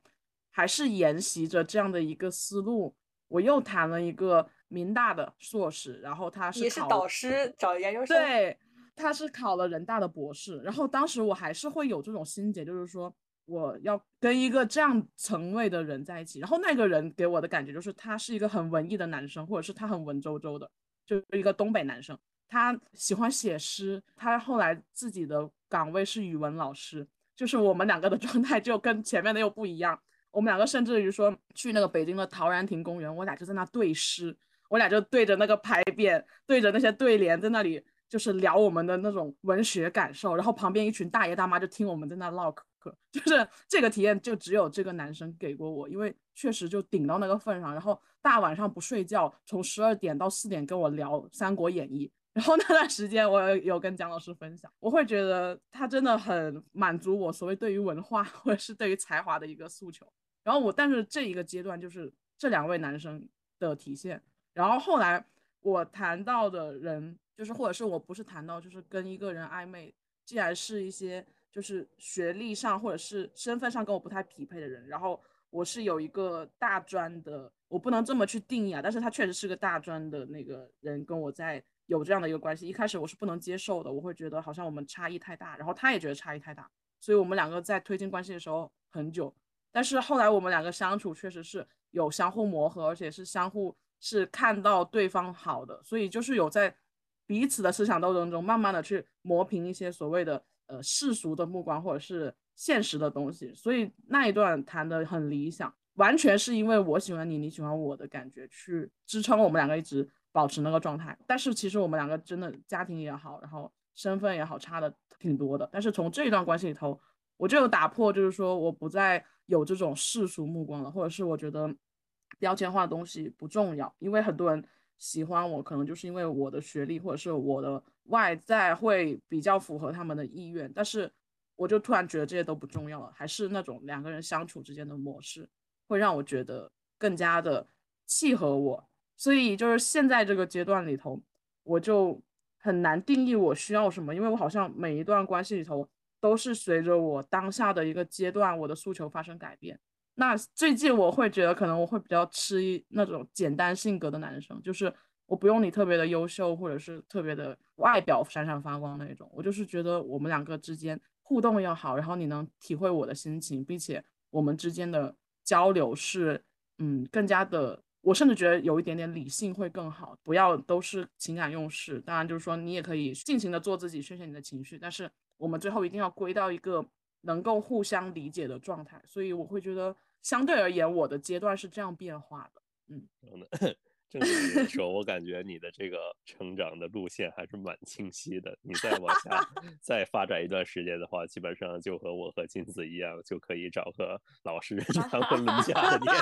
还是沿袭着这样的一个思路，我又谈了一个民大的硕士，然后他是也是导师找研究生，对，他是考了人大的博士。然后当时我还是会有这种心结，就是说。我要跟一个这样层位的人在一起，然后那个人给我的感觉就是他是一个很文艺的男生，或者是他很文绉绉的，就是一个东北男生。他喜欢写诗，他后来自己的岗位是语文老师，就是我们两个的状态就跟前面的又不一样。我们两个甚至于说去那个北京的陶然亭公园，我俩就在那对诗，我俩就对着那个牌匾，对着那些对联，在那里就是聊我们的那种文学感受，然后旁边一群大爷大妈就听我们在那唠嗑。就是这个体验，就只有这个男生给过我，因为确实就顶到那个份上，然后大晚上不睡觉，从十二点到四点跟我聊《三国演义》，然后那段时间我有跟蒋老师分享，我会觉得他真的很满足我所谓对于文化或者是对于才华的一个诉求。然后我，但是这一个阶段就是这两位男生的体现。然后后来我谈到的人，就是或者是我不是谈到，就是跟一个人暧昧，既然是一些。就是学历上或者是身份上跟我不太匹配的人，然后我是有一个大专的，我不能这么去定义啊，但是他确实是个大专的那个人跟我在有这样的一个关系，一开始我是不能接受的，我会觉得好像我们差异太大，然后他也觉得差异太大，所以我们两个在推进关系的时候很久，但是后来我们两个相处确实是有相互磨合，而且是相互是看到对方好的，所以就是有在彼此的思想斗争中慢慢的去磨平一些所谓的。呃，世俗的目光或者是现实的东西，所以那一段谈的很理想，完全是因为我喜欢你，你喜欢我的感觉去支撑我们两个一直保持那个状态。但是其实我们两个真的家庭也好，然后身份也好，差的挺多的。但是从这一段关系里头，我就有打破，就是说我不再有这种世俗目光了，或者是我觉得标签化的东西不重要，因为很多人喜欢我，可能就是因为我的学历或者是我的。外在会比较符合他们的意愿，但是我就突然觉得这些都不重要了，还是那种两个人相处之间的模式会让我觉得更加的契合我。所以就是现在这个阶段里头，我就很难定义我需要什么，因为我好像每一段关系里头都是随着我当下的一个阶段，我的诉求发生改变。那最近我会觉得，可能我会比较吃一那种简单性格的男生，就是我不用你特别的优秀，或者是特别的外表闪闪发光那种。我就是觉得我们两个之间互动要好，然后你能体会我的心情，并且我们之间的交流是，嗯，更加的。我甚至觉得有一点点理性会更好，不要都是情感用事。当然，就是说你也可以尽情的做自己，宣泄你的情绪，但是我们最后一定要归到一个能够互相理解的状态。所以我会觉得，相对而言，我的阶段是这样变化的。嗯。正经来说，我感觉你的这个成长的路线还是蛮清晰的。你再往下 再发展一段时间的话，基本上就和我和金子一样，就可以找个老实人谈婚论嫁的年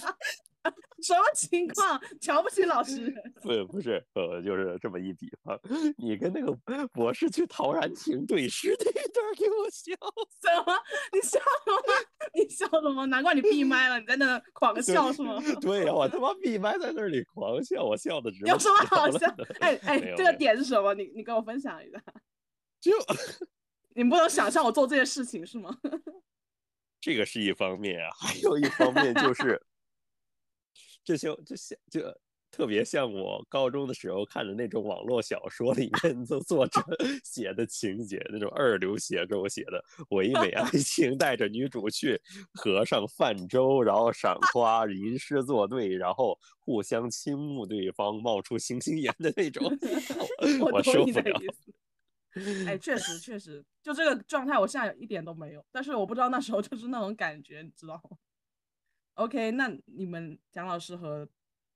纪。什么情况？瞧不起老实人？不，不是，呃，就是这么一比方。你跟那个博士去陶然亭对诗那一段，给我笑什么？你笑什么？你笑什么？难怪你闭麦了，你在那狂笑是吗？对呀，我他妈闭麦在那里狂笑，我笑的直有什么好笑？哎哎，这个点是什么？你你跟我分享一下。就你不能想象我做这些事情是吗？这个是一方面啊，还有一方面就是。这就就像就特别像我高中的时候看的那种网络小说里面的作者 写的情节，那种二流写手写的唯美爱 情，带着女主去河上泛舟，然后赏花、吟诗作对，然后互相倾慕对方，冒出星星眼的那种，我受不了。哎，确实确实，就这个状态，我现在一点都没有，但是我不知道那时候就是那种感觉，你知道吗？OK，那你们蒋老师和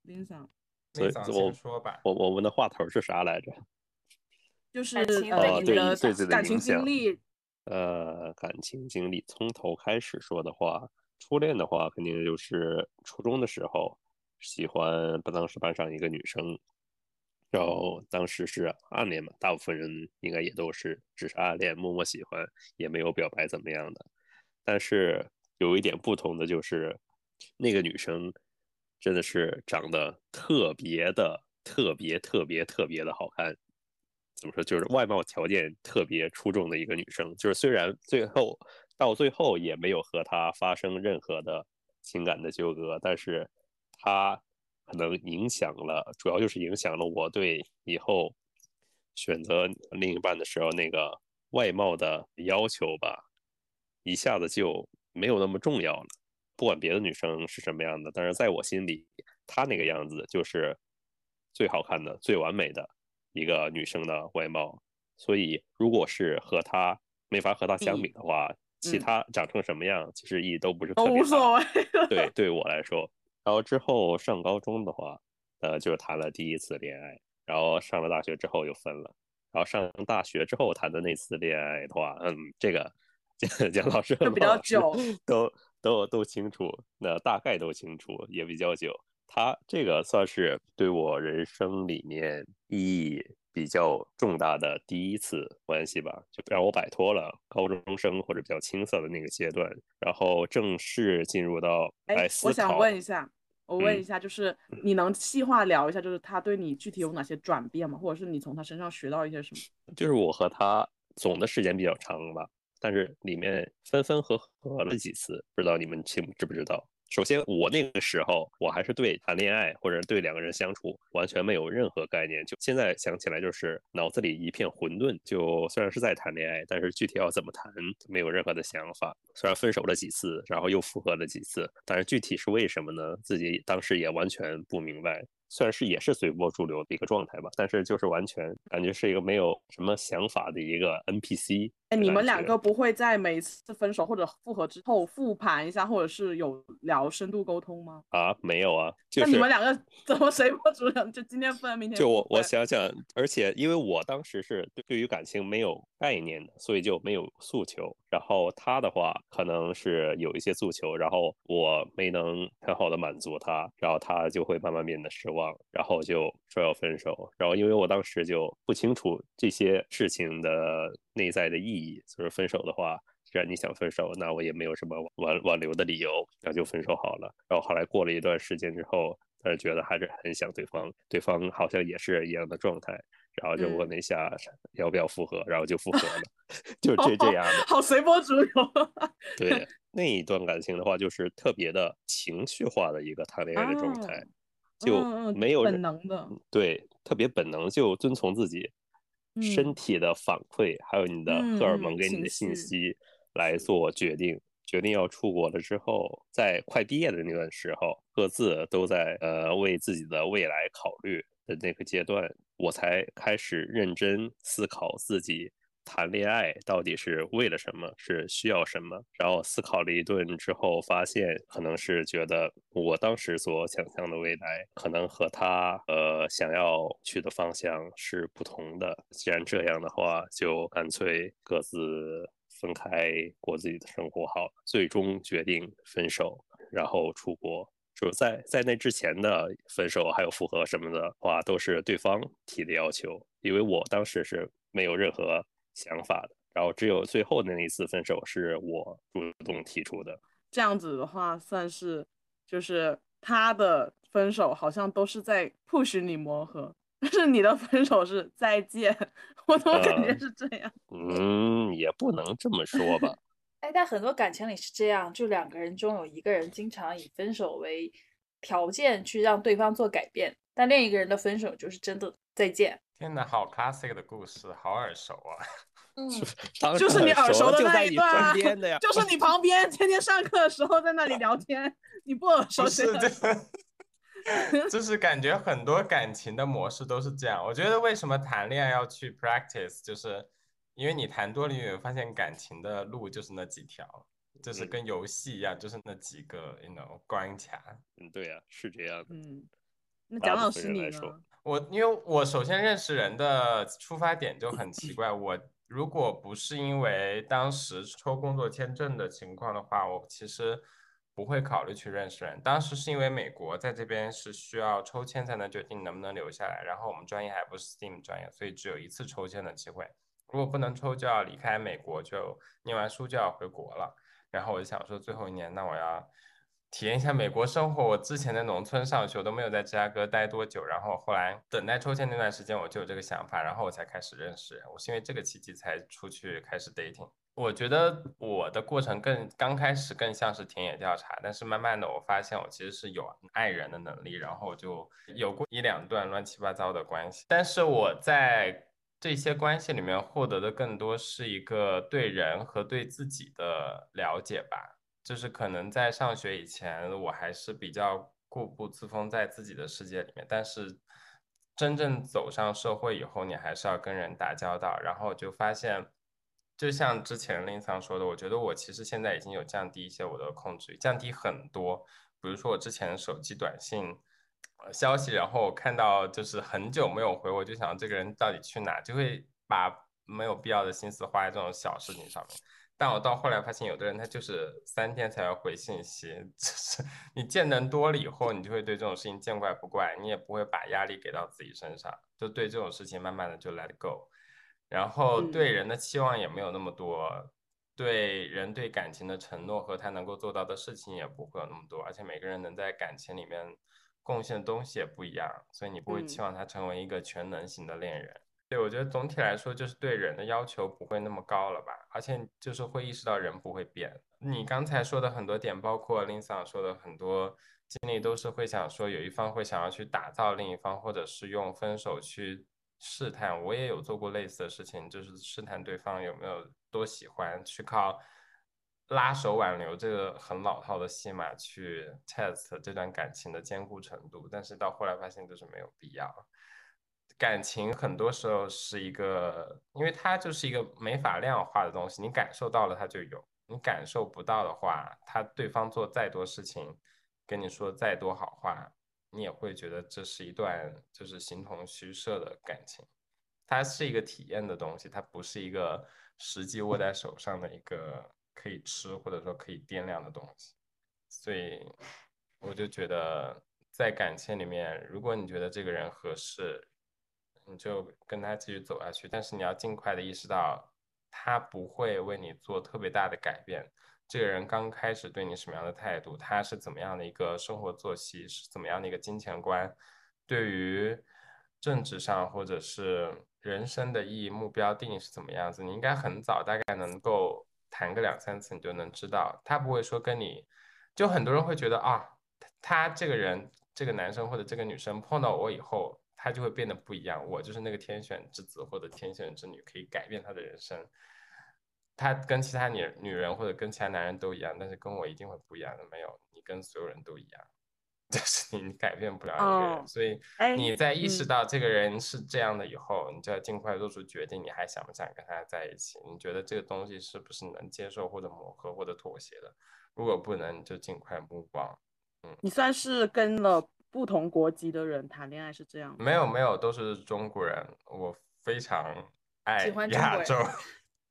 林桑，林桑先说吧。我我们的话头是啥来着？就是呃，对对对感情经历。呃，感情经历从头开始说的话，初恋的话肯定就是初中的时候喜欢当时班上一个女生，然后当时是暗恋嘛，大部分人应该也都是只是暗恋，默默喜欢，也没有表白怎么样的。但是有一点不同的就是。那个女生真的是长得特别的、特别、特别、特别的好看。怎么说？就是外貌条件特别出众的一个女生。就是虽然最后到最后也没有和她发生任何的情感的纠葛，但是她可能影响了，主要就是影响了我对以后选择另一半的时候那个外貌的要求吧，一下子就没有那么重要了。不管别的女生是什么样的，但是在我心里，她那个样子就是最好看的、最完美的一个女生的外貌。所以，如果是和她没法和她相比的话，其他长成什么样，其实意义都不是特别大。无所谓。对，对我来说，然后之后上高中的话，呃，就是谈了第一次恋爱，然后上了大学之后又分了。然后上大学之后谈的那次恋爱的话，嗯，这个 蒋蒋老师比较久都。都都清楚，那大概都清楚，也比较久。他这个算是对我人生里面意义比较重大的第一次关系吧，就让我摆脱了高中生或者比较青涩的那个阶段，然后正式进入到哎。我想问一下，我问一下，就是你能细化聊一下，就是他对你具体有哪些转变吗？或者是你从他身上学到一些什么？就是我和他总的时间比较长吧。但是里面分分合合了几次，不知道你们清知不知道？首先，我那个时候我还是对谈恋爱或者对两个人相处完全没有任何概念，就现在想起来就是脑子里一片混沌。就虽然是在谈恋爱，但是具体要怎么谈没有任何的想法。虽然分手了几次，然后又复合了几次，但是具体是为什么呢？自己当时也完全不明白。算是也是随波逐流的一个状态吧，但是就是完全感觉是一个没有什么想法的一个 NPC。哎，你们两个不会在每次分手或者复合之后复盘一下，或者是有聊深度沟通吗？啊，没有啊。那你们两个 怎么随波逐流？就今天分，明天就我我想想，而且因为我当时是对于感情没有概念的，所以就没有诉求。然后他的话可能是有一些诉求，然后我没能很好的满足他，然后他就会慢慢变得失望。然后就说要分手，然后因为我当时就不清楚这些事情的内在的意义，所以分手的话，既然你想分手，那我也没有什么挽挽留的理由，那就分手好了。然后后来过了一段时间之后，但是觉得还是很想对方，对方好像也是一样的状态，然后就问嗯了一下要不要复合，然后就复合了，就这这样的。好随波逐流。对，那一段感情的话，就是特别的情绪化的一个谈恋爱的状态，啊就没有人本能的，对，特别本能，就遵从自己身嗯体的反馈，还有你的嗯荷尔蒙给你的信息来做决定。决定要出国了之后，在快毕业的那段时候，各自都在呃为自己的未来考虑的那个阶段，我才开始认真思考自己谈恋爱到底是为了什么，是需要什么。然后思考了一顿之后，发现可能是觉得我当时所想象的未来，可能和他呃想要去的方向是不同的。既然这样的话，就干脆各自分开过自己的生活好了。最终决定分手，然后出国。就是在在那之前的分手还有复合什么的话，都是对方提的要求，因为我当时是没有任何想法的。然后只有最后的那一次分手是我主动提出的。这样子的话，算是就是他的分手好像都是在 push 你磨合，但是你的分手是再见，我怎么感觉呃是这样？嗯，也不能这么说吧。哎，但很多感情里是这样，就两个人中有一个人经常以分手为条件去让对方做改变，但另一个人的分手就是真的再见。天哪，好 classic 的故事，好耳熟啊！嗯，就是你耳熟的那一段。就是你旁边天天上课的时候在那里聊天，你不耳熟不谁是耳熟？这，就是感觉很多感情的模式都是这样。我觉得为什么谈恋爱要去 practice，就是因为你谈多了，你会发现感情的路就是那几条，就是嗯跟游戏一样，就是那几个，you know，关卡。嗯，对呀、是这样的。嗯，那蒋老师你呢？我因为我首先认识人的出发点就很奇怪，我如果不是因为当时抽工作签证的情况的话，我其实不会考虑去认识人。当时是因为美国在这边是需要抽签才能决定能不能留下来，然后我们专业还不是 STEAM 专业，所以只有一次抽签的机会。如果不能抽，就要离开美国，就念完书就要回国了。然后我就想说，最后一年，那我要体验一下美国生活。我之前在农村上学，我都没有在芝加哥待多久。然后后来等待抽签那段时间，我就有这个想法，然后我才开始认识。我是因为这个契机才出去开始 dating。我觉得我的过程更刚开始更像是田野调查，但是慢慢的我发现我其实是有爱人的能力，然后我就有过一两段乱七八糟的关系。但是我在这些关系里面获得的更多是一个对人和对自己的了解吧。就是可能在上学以前，我还是比较固步自封在自己的世界里面，但是真正走上社会以后，你还是要跟人打交道，然后就发现，就像之前林桑说的，我觉得我其实现在已经有降低一些我的控制，降低很多。比如说我之前手机短信。消息，然后我看到就是很久没有回，我就想这个人到底去哪，就会把没有必要的心思花在这种小事情上面。但我到后来发现，有的人他就是三天才要回信息，就是你见人多了以后，你就会对这种事情见怪不怪，你也不会把压力给到自己身上，就对这种事情慢慢的就 let go，然后对人的期望也没有那么多，对人对感情的承诺和他能够做到的事情也不会有那么多，而且每个人能在感情里面贡献的东西也不一样，所以你不会期嗯。望他成为一个全能型的恋人。对，我觉得总体来说就是对人的要求不会那么高了吧，而且就是会意识到人不会变。你刚才说的很多点，包括林桑说的很多经历，都是会想说有一方会想要去打造另一方，或者是用分手去试探。我也有做过类似的事情，就是试探对方有没有多喜欢，去靠拉手挽留这个很老套的戏码去 test 这段感情的坚固程度，但是到后来发现就是没有必要。感情很多时候是一个，因为它就是一个没法量化的东西，你感受到了它就有，你感受不到的话，他对方做再多事情，跟你说再多好话，你也会觉得这是一段就是形同虚设的感情。它是一个体验的东西，它不是一个实际握在手上的一个可以吃或者说可以掂量的东西。所以我就觉得，在感情里面，如果你觉得这个人合适，你就跟他继续走下去。但是你要尽快的意识到，他不会为你做特别大的改变。这个人刚开始对你什么样的态度，他是怎么样的一个生活作息，是怎么样的一个金钱观，对于政治上或者是人生的意义目标定义是怎么样子，你应该很早大概能够谈个两三次，你就能知道。他不会说跟你，就很多人会觉得啊，他这个人，这个男生或者这个女生碰到我以后，他就会变得不一样。我就是那个天选之子或者天选之女，可以改变他的人生。他跟其他女女人或者跟其他男人都一样，但是跟我一定会不一样的。没有，你跟所有人都一样。就是你改变不了一个人，所以你在意识到这个人是这样的以后，你就要尽快做出决定，你还想不想跟他在一起？你觉得这个东西是不是能接受或者磨合或者妥协的？如果不能，就尽快目光。嗯，你算是跟了不同国籍的人谈恋爱是这样？没有没有，都是中国人。我非常爱亚洲。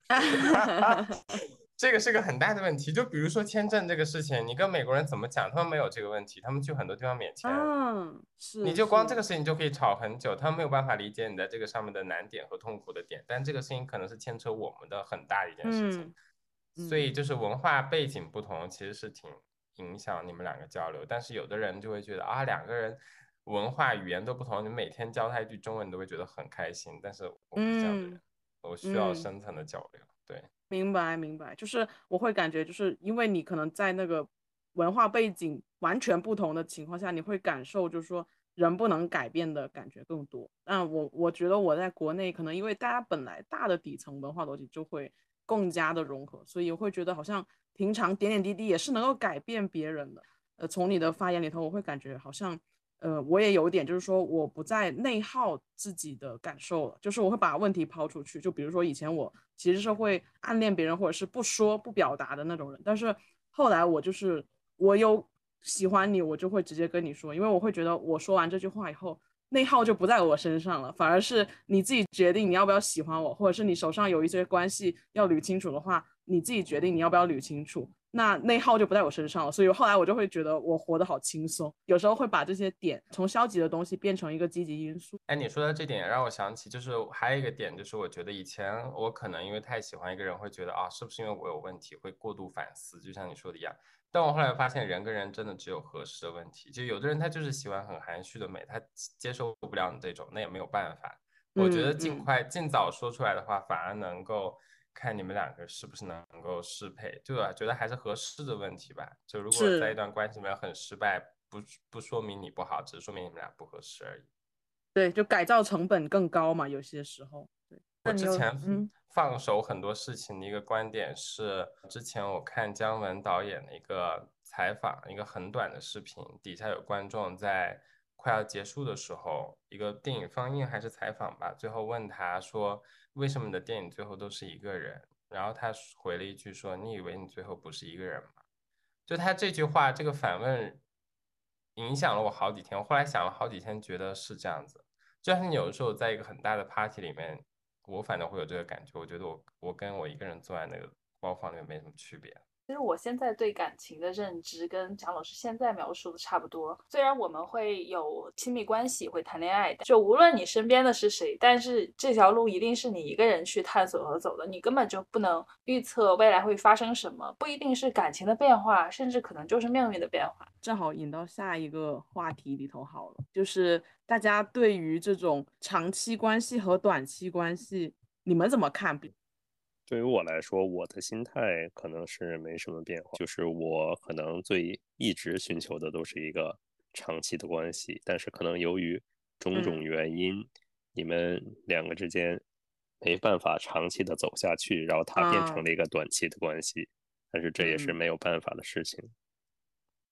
这个是个很大的问题，就比如说签证这个事情，你跟美国人怎么讲，他们没有这个问题，他们去很多地方免签。嗯，是。你就光这个事情就可以吵很久，他们没有办法理解你在这个上面的难点和痛苦的点，但这个事情可能是牵扯我们的很大一件事情。嗯。所以就是文化背景不同，其实是挺影响你们两个交流。但是有的人就会觉得啊，两个人文化语言都不同，你每天教他一句中文你都会觉得很开心。但是我不是这样的人，我需要深层的交流。对。明白，明白，就是我会感觉，就是因为你可能在那个文化背景完全不同的情况下，你会感受，就是说人不能改变的感觉更多。但我我觉得我在国内，可能因为大家本来大的底层文化逻辑就会更加的融合，所以我会觉得好像平常点点滴滴也是能够改变别人的。呃，从你的发言里头，我会感觉好像。呃，我也有点，就是说我不再内耗自己的感受了，就是我会把问题抛出去。就比如说以前我其实是会暗恋别人，或者是不说不表达的那种人，但是后来我就是我有喜欢你，我就会直接跟你说，因为我会觉得我说完这句话以后，内耗就不在我身上了，反而是你自己决定你要不要喜欢我，或者是你手上有一些关系要捋清楚的话，你自己决定你要不要捋清楚。那内耗就不在我身上了，所以后来我就会觉得我活得好轻松。有时候会把这些点从消极的东西变成一个积极因素。哎，你说的这点让我想起，就是还有一个点，就是我觉得以前我可能因为太喜欢一个人，会觉得啊，是不是因为我有问题，会过度反思，就像你说的一样。但我后来发现，人跟人真的只有合适的问题。就有的人他就是喜欢很含蓄的美，他接受不了你这种，那也没有办法。我觉得尽快尽早说出来的话，反而能够。看你们两个是不是能够适配，就我？觉得还是合适的问题吧。就如果在一段关系里面很失败，不不说明你不好，只是说明你们俩不合适而已。对，就改造成本更高嘛，有些时候。对，我之前放手很多事情的一个观点是，之前我看姜文导演的一个采访，一个很短的视频，底下有观众在快要结束的时候，一个电影放映还是采访吧，最后问他说。为什么你的电影最后都是一个人？然后他回了一句说：“你以为你最后不是一个人吗？”就他这句话，这个反问影响了我好几天。我后来想了好几天，觉得是这样子。就像你有的时候在一个很大的 party 里面，我反正会有这个感觉。我觉得我我跟我一个人坐在那个包房里面没什么区别。其实我现在对感情的认知跟蒋老师现在描述的差不多。虽然我们会有亲密关系，会谈恋爱，就无论你身边的是谁，但是这条路一定是你一个人去探索和走的。你根本就不能预测未来会发生什么，不一定是感情的变化，甚至可能就是命运的变化。正好引到下一个话题里头好了，就是大家对于这种长期关系和短期关系，你们怎么看？对于我来说，我的心态可能是没什么变化，就是我可能最一直寻求的都是一个长期的关系，但是可能由于种种原因，你们两个之间没办法长期的走下去，然后它变成了一个短期的关系，但是这也是没有办法的事情。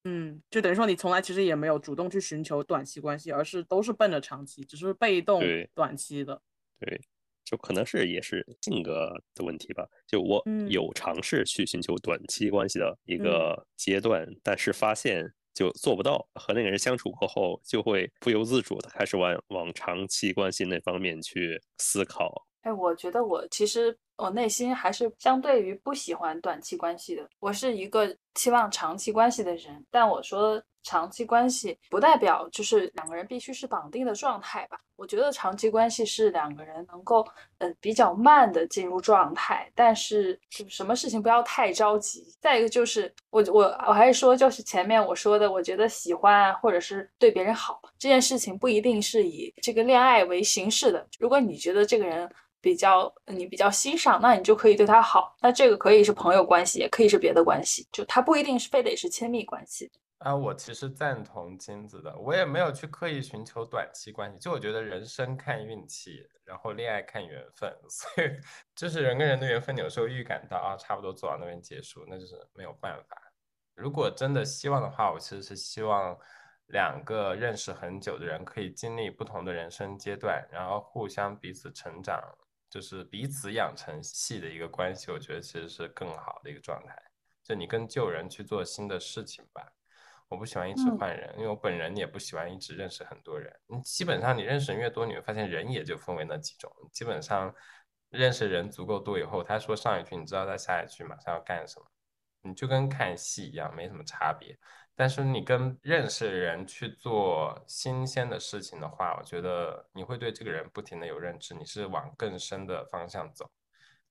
嗯，就等于说你从来其实也没有主动去寻求短期关系，而是都是奔着长期，只是被动短期的。对。就可能是也是性格的问题吧。就我有尝试去寻求短期关系的一个阶段，但是发现就做不到。和那个人相处过后，就会不由自主的开始往往长期关系那方面去思考。哎，我觉得我其实我内心还是相对于不喜欢短期关系的。我是一个期望长期关系的人，但我说长期关系不代表就是两个人必须是绑定的状态吧。我觉得长期关系是两个人能够呃比较慢的进入状态，但是什么事情不要太着急。再一个就是我我我还是说就是前面我说的，我觉得喜欢或者是对别人好这件事情不一定是以这个恋爱为形式的。如果你觉得这个人，比较你比较欣赏，那你就可以对他好。那这个可以是朋友关系，也可以是别的关系，就他不一定是非得是亲密关系。啊，我其实赞同金子的，我也没有去刻意寻求短期关系。就我觉得人生看运气，然后恋爱看缘分，所以就是人跟人的缘分，有时候预感到啊，差不多走到那边结束，那就是没有办法。如果真的希望的话，我其实是希望两个认识很久的人可以经历不同的人生阶段，然后互相彼此成长。就是彼此养成系的一个关系，我觉得其实是更好的一个状态。就你跟旧人去做新的事情吧。我不喜欢一直换人，因为我本人也不喜欢一直认识很多人。你基本上你认识人越多，你会发现人也就分为那几种。基本上认识人足够多以后，他说上一句，你知道他下一句马上要干什么，你就跟看戏一样，没什么差别。但是你跟认识的人去做新鲜的事情的话，我觉得你会对这个人不停的有认知，你是往更深的方向走，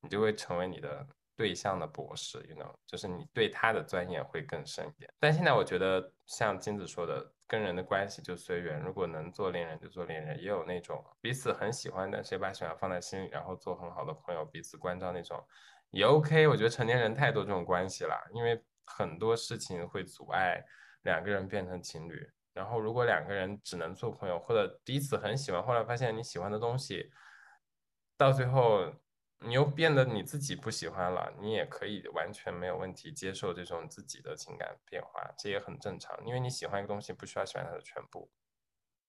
你就会成为你的对象的博士，you know，就是你对他的钻研会更深一点。但现在我觉得像金子说的，跟人的关系就随缘，如果能做恋人就做恋人，也有那种彼此很喜欢，但是也把喜欢放在心里，然后做很好的朋友，彼此关照那种也 OK。我觉得成年人太多这种关系了，因为很多事情会阻碍。两个人变成情侣，然后如果两个人只能做朋友，或者彼此很喜欢，后来发现你喜欢的东西，到最后你又变得你自己不喜欢了，你也可以完全没有问题接受这种自己的情感变化，这也很正常，因为你喜欢一个东西，不需要喜欢它的全部。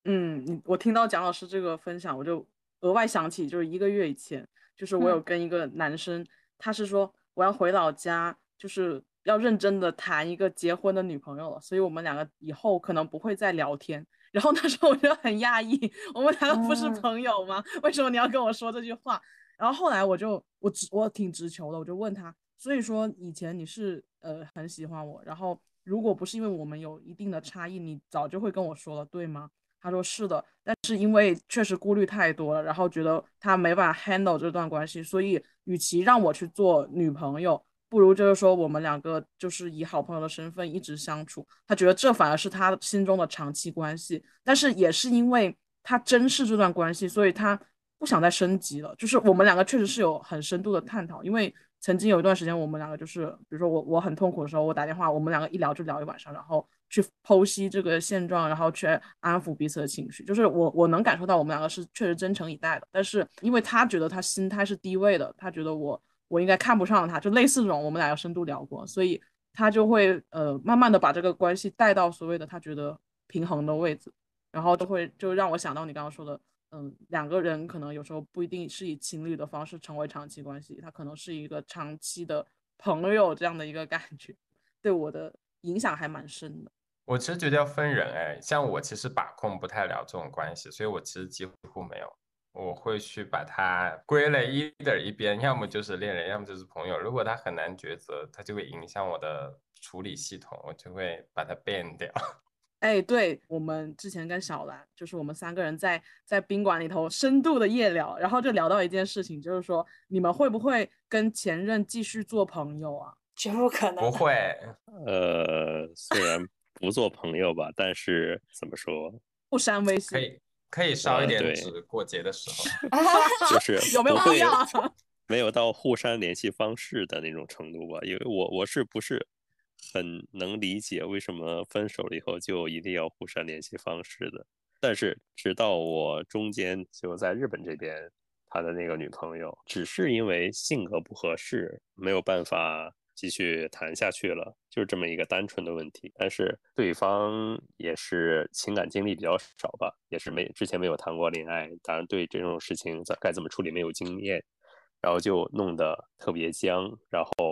嗯，我听到蒋老师这个分享，我就额外想起，就是一个月以前，就是我有跟一个男生，他是说我要回老家，就是。要认真的谈一个结婚的女朋友了，所以我们两个以后可能不会再聊天。然后那时候我就很讶异，我们两个不是朋友吗？为什么你要跟我说这句话？然后后来我就我直我挺直球的，我就问他，所以说以前你是呃很喜欢我，然后如果不是因为我们有一定的差异，你早就会跟我说了，对吗？他说是的，但是因为确实顾虑太多了，然后觉得他没法 handle 这段关系，所以与其让我去做女朋友。不如就是说，我们两个就是以好朋友的身份一直相处。他觉得这反而是他心中的长期关系，但是也是因为他珍视这段关系，所以他不想再升级了。就是我们两个确实是有很深度的探讨，因为曾经有一段时间，我们两个就是，比如说我我很痛苦的时候，我打电话，我们两个一聊就聊一晚上，然后去剖析这个现状，然后去安抚彼此的情绪。就是我我能感受到我们两个是确实真诚以待的，但是因为他觉得他心态是低位的，他觉得我。我应该看不上他，就类似这种，我们俩有深度聊过，所以他就会呃慢慢的把这个关系带到所谓的他觉得平衡的位置，然后就会就让我想到你刚刚说的，嗯，两个人可能有时候不一定是以情侣的方式成为长期关系，他可能是一个长期的朋友这样的一个感觉，对我的影响还蛮深的。我其实觉得要分人，哎，像我其实把控不太了这种关系，所以我其实几乎没有。我会去把它归类一的一边，要么就是恋人，要么就是朋友。如果他很难抉择，他就会影响我的处理系统，我就会把它 ban 掉。哎，对我们之前跟小兰，就是我们三个人在在宾馆里头深度的夜聊，然后就聊到一件事情，就是说你们会不会跟前任继续做朋友啊？绝不可能。不会。呃，虽然不做朋友吧，但是怎么说？不删微信。可以。可以烧一点纸，过节的时候 就是有没有必要？没有到互删联系方式的那种程度吧，因为我我是不是很能理解为什么分手了以后就一定要互删联系方式的？但是直到我中间就在日本这边，他的那个女朋友，只是因为性格不合适，没有办法。继续谈下去了，就是这么一个单纯的问题。但是对方也是情感经历比较少吧，也是没之前没有谈过恋爱，当然对这种事情该该怎么处理没有经验，然后就弄得特别僵，然后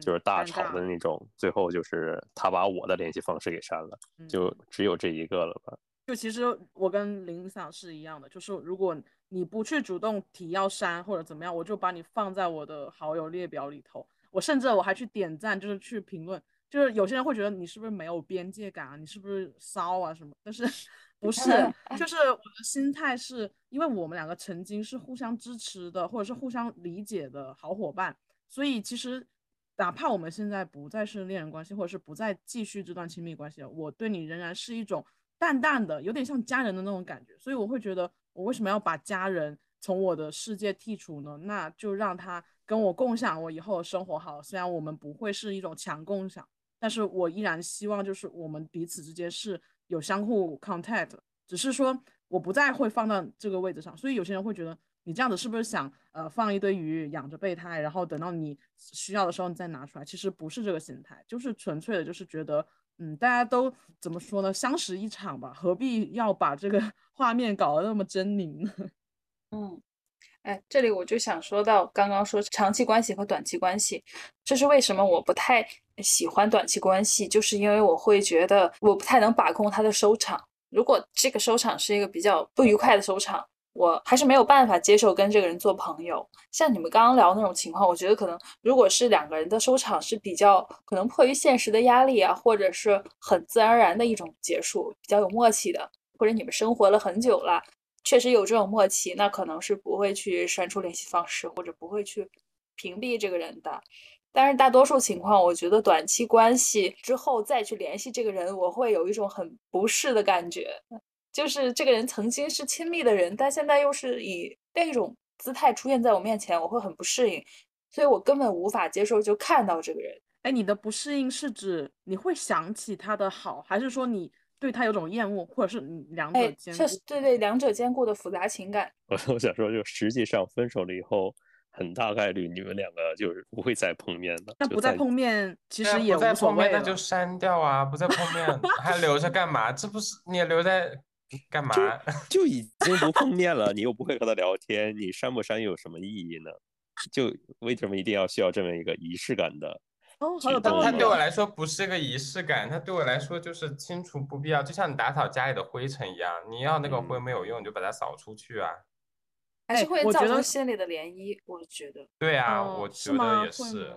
就是大吵的那种。最后就是他把我的联系方式给删了，就只有这一个了吧。就其实我跟林想是一样的，就是如果你不去主动提要删或者怎么样，我就把你放在我的好友列表里头。我甚至我还去点赞，就是去评论。就是有些人会觉得你是不是没有边界感啊？你是不是骚啊什么？但是 不是？就是我的心态是因为我们两个曾经是互相支持的，或者是互相理解的好伙伴，所以其实哪怕我们现在不再是恋人关系，或者是不再继续这段亲密关系了，我对你仍然是一种淡淡的，有点像家人的那种感觉。所以我会觉得，我为什么要把家人从我的世界剔除呢？那就让他跟我共享我以后的生活好。虽然我们不会是一种强共享。但是我依然希望，就是我们彼此之间是有相互 contact，只是说我不再会放到这个位置上。所以有些人会觉得，你这样子是不是想呃放一堆鱼养着备胎，然后等到你需要的时候你再拿出来？其实不是这个心态，就是纯粹的，就是觉得嗯，大家都怎么说呢，相识一场吧，何必要把这个 画面搞得那么狰狞呢？嗯。哎，这里我就想说到刚刚说长期关系和短期关系，这是为什么我不太喜欢短期关系，就是因为我会觉得我不太能把控它的收场。如果这个收场是一个比较不愉快的收场，我还是没有办法接受跟这个人做朋友。像你们刚刚聊那种情况，我觉得可能如果是两个人的收场是比较可能迫于现实的压力啊，或者是很自然而然的一种结束，比较有默契的，或者你们生活了很久了。确实有这种默契，那可能是不会去删除联系方式，或者不会去屏蔽这个人的。但是大多数情况，我觉得短期关系之后再去联系这个人，我会有一种很不适的感觉，就是这个人曾经是亲密的人，但现在又是以另一种姿态出现在我面前，我会很不适应，所以我根本无法接受就看到这个人。哎，你的不适应是指你会想起他的好，还是说你？对他有种厌恶，或者是两者兼顾，对对，两者兼顾的复杂情感。我 我想说，就实际上分手了以后，很大概率你们两个就是不会再碰面的。那不再碰面，其实也不再碰面，那就删掉啊！不再碰面还留着干嘛？这不是你留在干嘛？就已经不碰面了，你又不会和他聊天，你删不删有什么意义呢？就为什么一定要需要这么一个仪式感的？哦，好有道理。它对我来说不是一个仪式感，它对我来说就是清除不必要，就像你打扫家里的灰尘一样，你要那个灰没有用，你就把它扫出去啊。还是会造成心里的涟漪，我觉得。对啊，我觉得也是。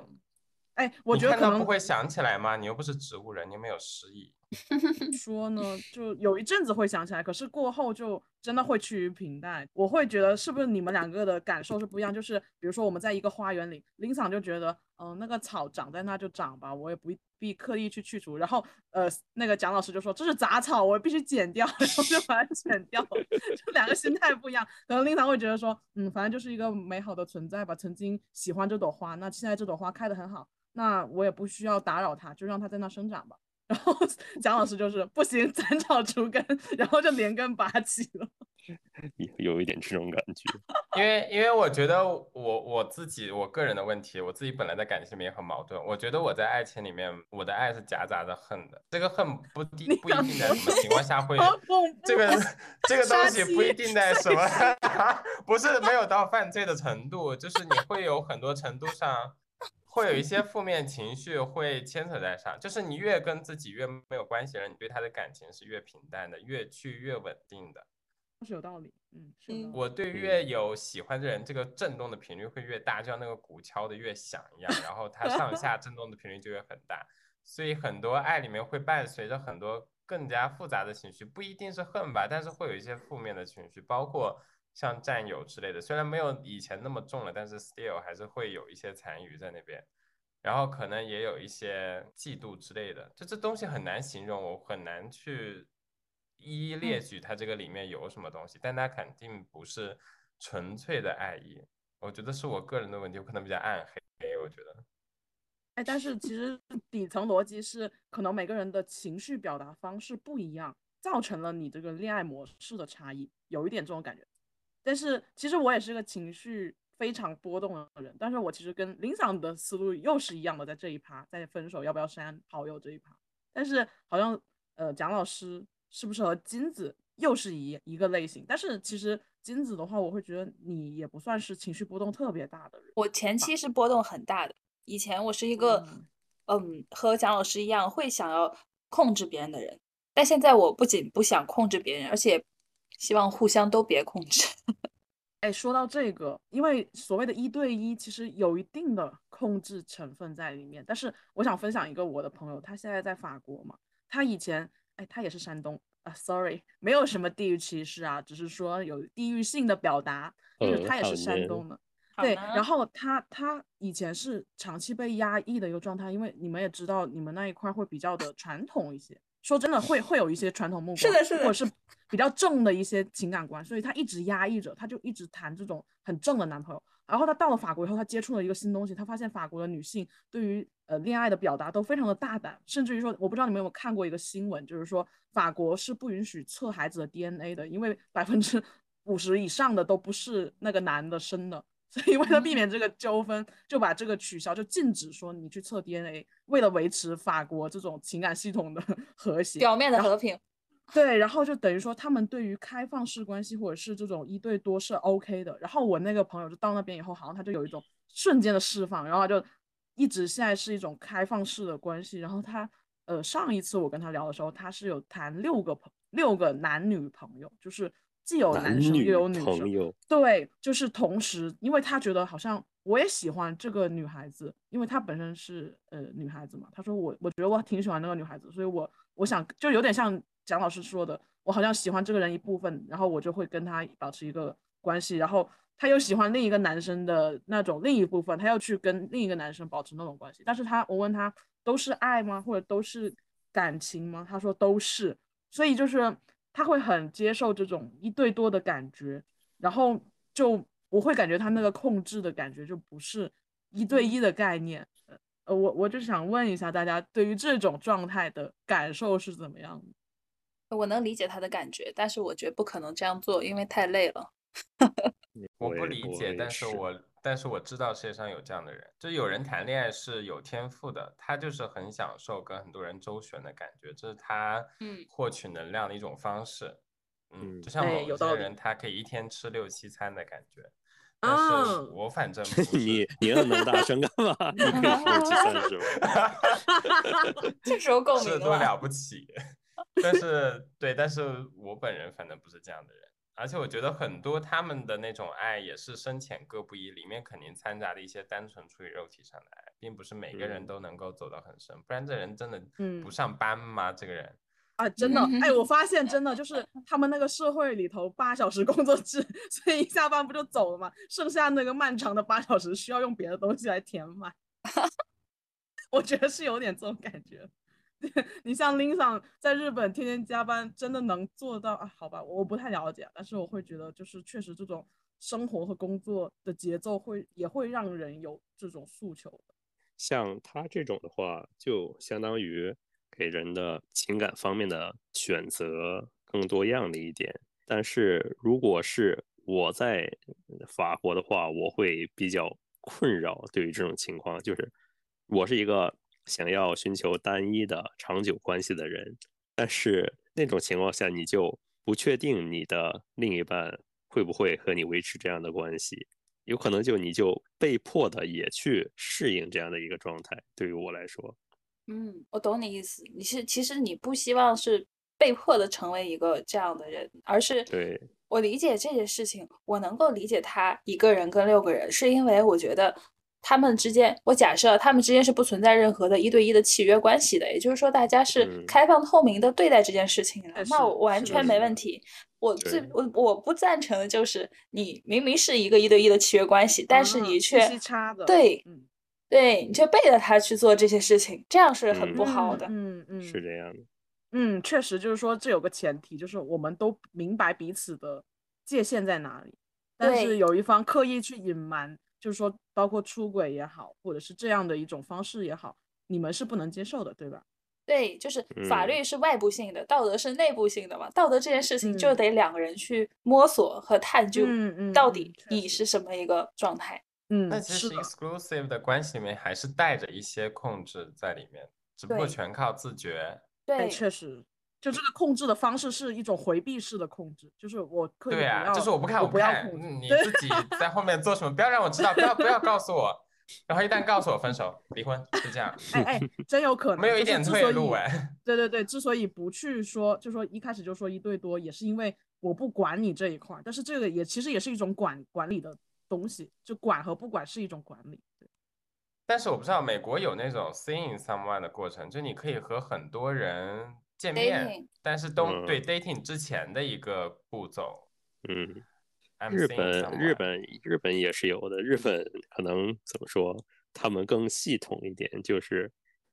哎，我觉得可能不会想起来吗？你又不是植物人，你又没有失忆。说呢，就有一阵子会想起来，可是过后就真的会趋于平淡。我会觉得是不是你们两个的感受是不一样？就是比如说我们在一个花园里，林桑就觉得，嗯，那个草长在那就长吧，我也不必刻意去去除。然后呃，那个蒋老师就说这是杂草，我必须剪掉，然后就把它剪掉。就两个心态不一样，可能林桑会觉得说，嗯，反正就是一个美好的存在吧。曾经喜欢这朵花，那现在这朵花开得很好，那我也不需要打扰它，就让它在那生长吧。然后蒋老师就是不行，斩草除根，然后就连根拔起了，有有一点这种感觉。因为因为我觉得我我自己我个人的问题，我自己本来在感情里面很矛盾。我觉得我在爱情里面，我的爱是夹杂着恨的。这个恨不 不一定在什么情况下会，这个这个东西不一定在什么，不是没有到犯罪的程度，就是你会有很多程度上。会有一些负面情绪会牵扯在上，就是你越跟自己越没有关系的人，你对他的感情是越平淡的，越去越稳定的，是有道理。嗯，是我对越有喜欢的人，这个震动的频率会越大，就像那个鼓敲的越响一样，然后它上下震动的频率就越很大。所以很多爱里面会伴随着很多更加复杂的情绪，不一定是恨吧，但是会有一些负面的情绪，包括。像战友之类的，虽然没有以前那么重了，但是 still 还是会有一些残余在那边，然后可能也有一些嫉妒之类的，就这东西很难形容，我很难去一一列举它这个里面有什么东西，但它肯定不是纯粹的爱意，我觉得是我个人的问题，我可能比较暗黑，我觉得。哎，但是其实底层逻辑是，可能每个人的情绪表达方式不一样，造成了你这个恋爱模式的差异，有一点这种感觉。但是其实我也是个情绪非常波动的人，但是我其实跟林桑的思路又是一样的，在这一趴，在分手要不要删好友这一趴。但是好像呃蒋老师是不是和金子又是一一个类型？但是其实金子的话，我会觉得你也不算是情绪波动特别大的人。我前期是波动很大的，以前我是一个嗯和蒋老师一样会想要控制别人的人，但现在我不仅不想控制别人，而且。希望互相都别控制。哎，说到这个，因为所谓的一对一，其实有一定的控制成分在里面。但是我想分享一个我的朋友，他现在在法国嘛，他以前，哎，他也是山东啊，sorry，没有什么地域歧视啊，只是说有地域性的表达，就是他也是山东的，对。然后他他以前是长期被压抑的一个状态，因为你们也知道，你们那一块会比较的传统一些。说真的，会会有一些传统目光，是的，是的，或者是比较正的一些情感观，所以她一直压抑着，她就一直谈这种很正的男朋友。然后她到了法国以后，她接触了一个新东西，她发现法国的女性对于呃恋爱的表达都非常的大胆，甚至于说，我不知道你们有没有看过一个新闻，就是说法国是不允许测孩子的 DNA 的，因为百分之五十以上的都不是那个男的生的。所以为了避免这个纠纷，就把这个取消，就禁止说你去测 DNA。为了维持法国这种情感系统的 和谐，表面的和平，对，然后就等于说他们对于开放式关系或者是这种一对多是 OK 的。然后我那个朋友就到那边以后，好像他就有一种瞬间的释放，然后他就一直现在是一种开放式的关系。然后他呃上一次我跟他聊的时候，他是有谈六个朋六个男女朋友，就是。既有男生又有女生，对，就是同时，因为他觉得好像我也喜欢这个女孩子，因为她本身是呃女孩子嘛。他说我我觉得我挺喜欢那个女孩子，所以我我想就有点像蒋老师说的，我好像喜欢这个人一部分，然后我就会跟他保持一个关系，然后他又喜欢另一个男生的那种另一部分，他又去跟另一个男生保持那种关系。但是他我问他都是爱吗，或者都是感情吗？他说都是，所以就是。他会很接受这种一对多的感觉，然后就我会感觉他那个控制的感觉就不是一对一的概念。呃，我我就想问一下大家，对于这种状态的感受是怎么样的？我能理解他的感觉，但是我觉得不可能这样做，因为太累了。我不理解，但是我。但是我知道世界上有这样的人，就有人谈恋爱是有天赋的，他就是很享受跟很多人周旋的感觉，这是他嗯获取能量的一种方式，嗯，就像某些人他可以一天吃六七餐的感觉，但是我反正 你你那么大声干嘛？你可以六七餐是吧？这时候 够是多了不起，但是对，但是我本人反正不是这样的人。而且我觉得很多他们的那种爱也是深浅各不一，里面肯定掺杂了一些单纯出于肉体上的爱，并不是每个人都能够走得很深，不然这人真的不上班吗？这个人啊，真的，哎，我发现真的就是他们那个社会里头八小时工作制，所以一下班不就走了吗？剩下那个漫长的八小时需要用别的东西来填满，我觉得是有点这种感觉。你像林桑在日本天天加班，真的能做到啊？好吧，我不太了解，但是我会觉得，就是确实这种生活和工作的节奏会也会让人有这种诉求。像他这种的话，就相当于给人的情感方面的选择更多样的一点。但是如果是我在法国的话，我会比较困扰。对于这种情况，就是我是一个。想要寻求单一的长久关系的人，但是那种情况下，你就不确定你的另一半会不会和你维持这样的关系，有可能就你就被迫的也去适应这样的一个状态。对于我来说，嗯，我懂你意思。你是其实你不希望是被迫的成为一个这样的人，而是对我理解这件事情，我能够理解他一个人跟六个人，是因为我觉得。他们之间，我假设他们之间是不存在任何的一对一的契约关系的，也就是说，大家是开放透明的对待这件事情的，那我完全没问题。我最我我不赞成的就是你明明是一个一对一的契约关系，但是你却对，对你却背着他去做这些事情，这样是很不好的。嗯嗯，是这样的。嗯，确实就是说，这有个前提，就是我们都明白彼此的界限在哪里，但是有一方刻意去隐瞒。就是说，包括出轨也好，或者是这样的一种方式也好，你们是不能接受的，对吧？对，就是法律是外部性的，道德是内部性的嘛。道德这件事情就得两个人去摸索和探究，到底你是什么一个状态。嗯，那其实 exclusive 的关系里面还是带着一些控制在里面，只不过全靠自觉。对，确实。就这个控制的方式是一种回避式的控制，就是我刻意对啊，就是我不看，我不要看，你自己在后面做什么，不要让我知道，不要不要告诉我，然后一旦告诉我分手，离婚，就这样，哎哎，真有可能，没有一点退路哎。哎。对对对，之所以不去说，就说一开始就说一对多，也是因为我不管你这一块儿。但是这个也其实也是一种管管理的东西，就管和不管是一种管理。对。但是我不知道美国有那种 seeing someone 的过程，就你可以和很多人见面，但是都对 dating 之前的一个步骤。嗯。日本日本日本也是有的，日本可能怎么说？他们更系统一点，就是，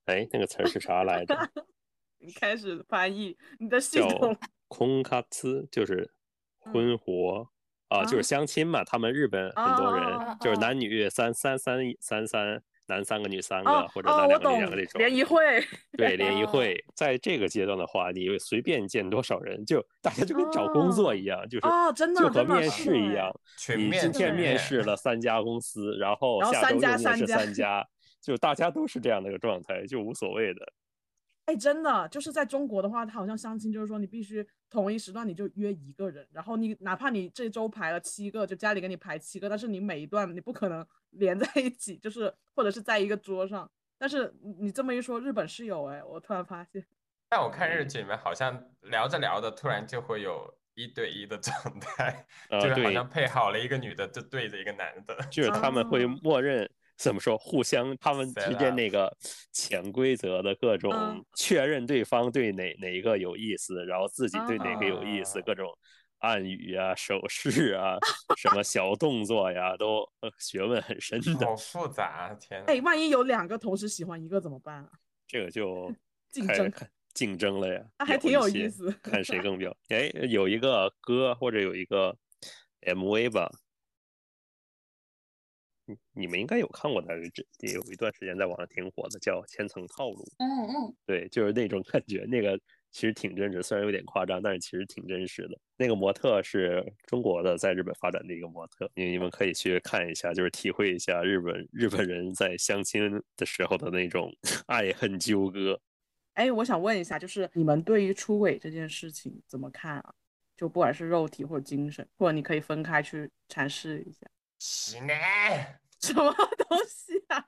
哎，那个词儿是啥来着？你开始翻译你的系统。空卡兹就是婚活啊，就是相亲嘛。他们日本很多人就是男女三三三三三。男三个女三个，或者男两个女两个这种联谊会，对联谊。会，在这个阶段的话，你随便见多少人，就大家就跟找工作一样，就是就和面试一样，你今天面试了三家公司，然后下周又面试三。家，就大家都是这样的一个状态，就无所谓的。哎，真的就是在中国的话，他好像相亲就是说你必须同一时段你就约一个人，然后你哪怕你这周排了七个，就家里给你排七个，但是你每一段你不可能 连在一起，就是或者是在一个桌上。但是你这么一说，日本是有哎，我突然发现。但我看日剧里面好像聊着聊着，突然就会有一对一的状态，就是好像配好了一个女的就对着一个男的，就是他们会默认。怎么说？互相他们之间那个潜规则的各种确认，对方对哪哪一个有意思，然后自己对哪个有意思，各种暗语啊、手势啊、什么小动作呀，都学问很深的。好复杂，天！哎，万一有两个同时喜欢一个怎么办啊？这个就 竞争竞争了呀。还挺有意思，看谁 更表。哎，有一个歌或者有一个 MV 吧。你们应该有看过的，这有一段时间在网上挺火的，叫《千层套路》。嗯嗯，对，就是那种感觉，那个其实挺真实，虽然有点夸张，但是其实挺真实的。那个模特是中国的，在日本发展的一个模特，你你们可以去看一下，就是体会一下日本日本人在相亲的时候的那种 爱恨纠葛。哎，我想问一下，就是你们对于出轨这件事情怎么看啊？就不管是肉体或者精神，或者你可以分开去阐释一下。是呢，什么东西啊？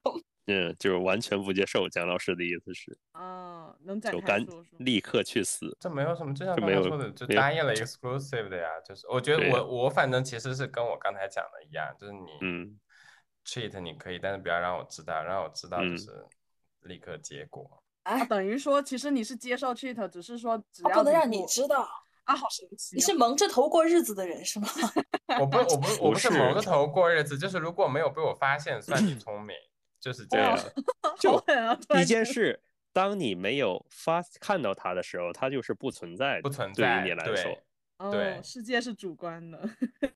嗯，就是完全不接受。蒋老师的意思是，嗯，能展开说说？立刻去死！这没有什么，就像刚才说的，就答应了 exclusive 的呀。就是我觉得我我反正其实是跟我刚才讲的一样，就是你嗯 cheat 你可以，但是不要让我知道，让我知道就是立刻结果。啊，等于说其实你是接受 cheat，只是说只要不能让你知道。啊，好神奇！你是蒙着头过日子的人是吗？我不，我不，我不是蒙着头过日子，就是如果没有被我发现，算你聪明，就是这样。就一件事，当你没有发看到它的时候，它就是不存在的。不存在。对于你来说，对，世界是主观的，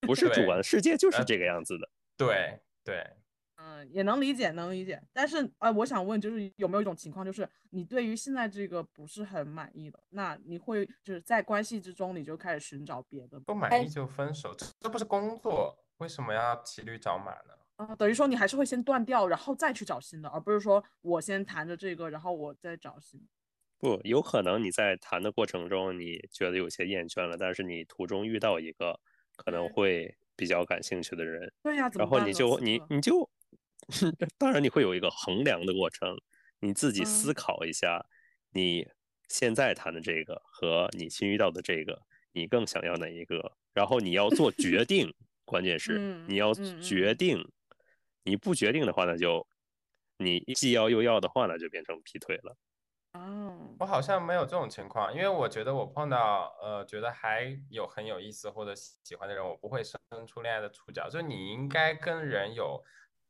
不是主观的，世界就是这个样子的。对对。嗯，也能理解，能理解。但是啊，我想问，就是有没有一种情况，就是你对于现在这个不是很满意的，那你会就是在关系之中，你就开始寻找别的？不满意就分手，这不是工作，为什么要骑驴找马呢？啊，等于说你还是会先断掉，然后再去找新的，而不是说我先谈着这个，然后我再找新。不，有可能你在谈的过程中，你觉得有些厌倦了，但是你途中遇到一个可能会比较感兴趣的人，对呀，然后你就你你就。当然，你会有一个衡量的过程，你自己思考一下，你现在谈的这个和你新遇到的这个，你更想要哪一个？然后你要做决定，关键 是你要决定，你不决定的话，那就你既要又要的话，那就变成劈腿了。哦，我好像没有这种情况，因为我觉得我碰到呃，觉得还有很有意思或者喜欢的人，我不会生出恋爱的触角。就你应该跟人有。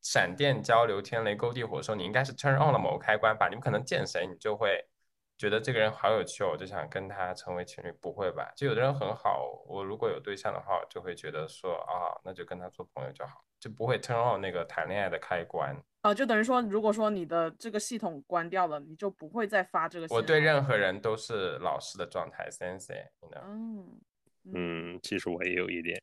闪电交流，天雷勾地火的时候，你应该是 turn on 了某个开关吧？你们可能见谁，你就会觉得这个人好有趣，我就想跟他成为情侣，不会吧？就有的人很好，我如果有对象的话，就会觉得说啊，那就跟他做朋友就好，就不会 turn on 那个谈恋爱的开关。啊，就等于说，如果说你的这个系统关掉了，你就不会再发这个。我对任何人都是老师的状态，sensei。嗯嗯，其实我也有一点。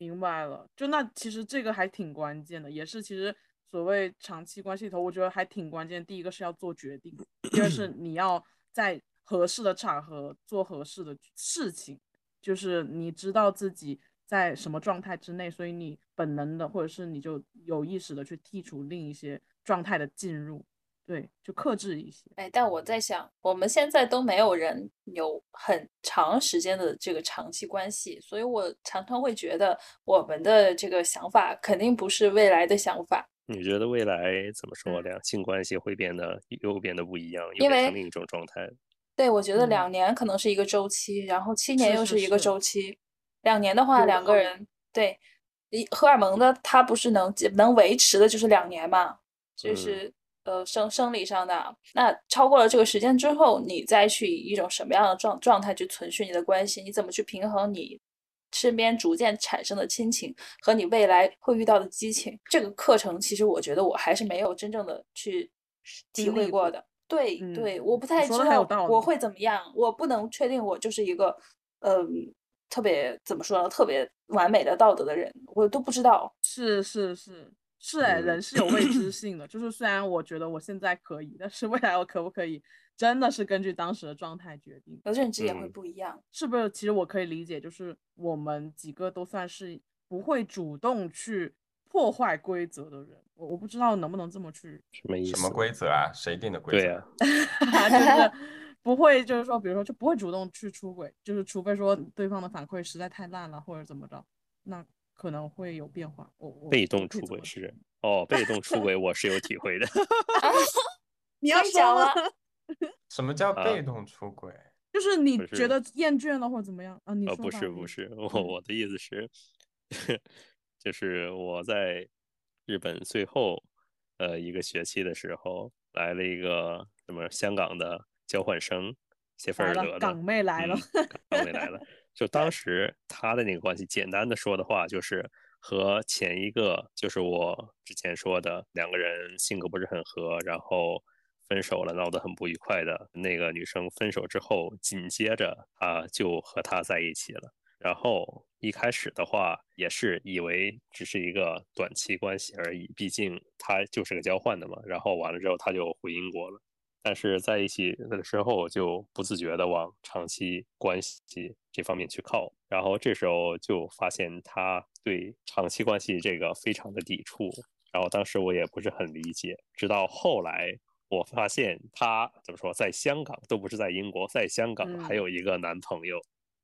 明白了，就那其实这个还挺关键的，也是其实所谓长期关系里头，我觉得还挺关键。第一个是要做决定，第二是 你要在合适的场合做合适的事情，就是你知道自己在什么状态之内，所以你本能的或者是你就有意识的去剔除另一些状态的进入，对，就克制一些。哎，但我在想，我们现在都没有人有很长时间的这个长期关系，所以我常常会觉得我们的这个想法肯定不是未来的想法。你觉得未来怎么说？两性关系会变得又变得不一样，又因为变成另一种状态？对，我觉得嗯两年可能是一个周期，然后七年又是一个是周期。两年的话，两个人对，一荷尔蒙的它不是能能维持的，就是两年嘛，就嗯是呃生生理上的。那超过了这个时间之后，你再去以一种什么样的状状态去存续你的关系？你怎么去平衡你身边逐渐产生的亲情和你未来会遇到的激情？这个课程其实我觉得我还是没有真正的去体会过的。对嗯对，我不太知道我会怎么样，我不能确定我就是一个嗯特别怎么说呢，特别完美的道德的人，我都不知道。是是是是，哎，嗯人是有未知性的。就是虽然我觉得我现在可以，但是未来我可不可以，真的是根据当时的状态决定。认知也会嗯不一样。是不是？其实我可以理解，就是我们几个都算是不会主动去破坏规则的人。我我不知道能不能这么去，什么意思？什么规则啊？谁定的规则？对啊 就是不会，就是说，比如说就不会主动去出轨，就是除非说对方的反馈实在太烂了或者怎么着，那可能会有变化。我我被动出轨是哦，被动出轨 我是有体会的。你要可以讲说吗？什么叫啊被动出轨？就是你觉得厌倦了或者怎么样啊？你呃，说吧不是不是，我嗯我的意思是，就是我在日本最后呃一个学期的时候，来了一个什么香港的交换生，谢菲尔德的港妹来了，嗯港妹来了。就当时他的那个关系，简单的说的话，就是和前一个，就是我之前说的两个人性格不是很合，然后分手了，闹得很不愉快的那个女生分手之后，紧接着啊就和他在一起了。然后一开始的话也是以为只是一个短期关系而已，毕竟他就是个交换的嘛。然后完了之后他就回英国了。但是在一起的时候就不自觉的往长期关系这方面去靠，然后这时候就发现他对长期关系这个非常的抵触，然后当时我也不是很理解，直到后来我发现他怎么说，在香港都不是在英国，在香港还嗯。有一个男朋友，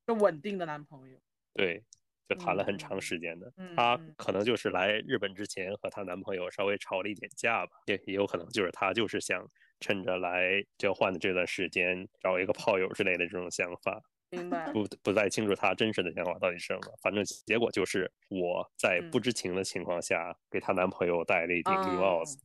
就稳定的男朋友。对，就谈了很长嗯时间的。嗯。她嗯。可能就是来日本之前和她男朋友稍微吵了一点架吧，也也有可能就是她就是想趁着来交换的这段时间找一个炮友之类的这种想法，明白。不不太清楚她真实的想法到底是什么。反正结果就是我在不嗯知情的情况下给她男朋友戴了一顶绿帽子。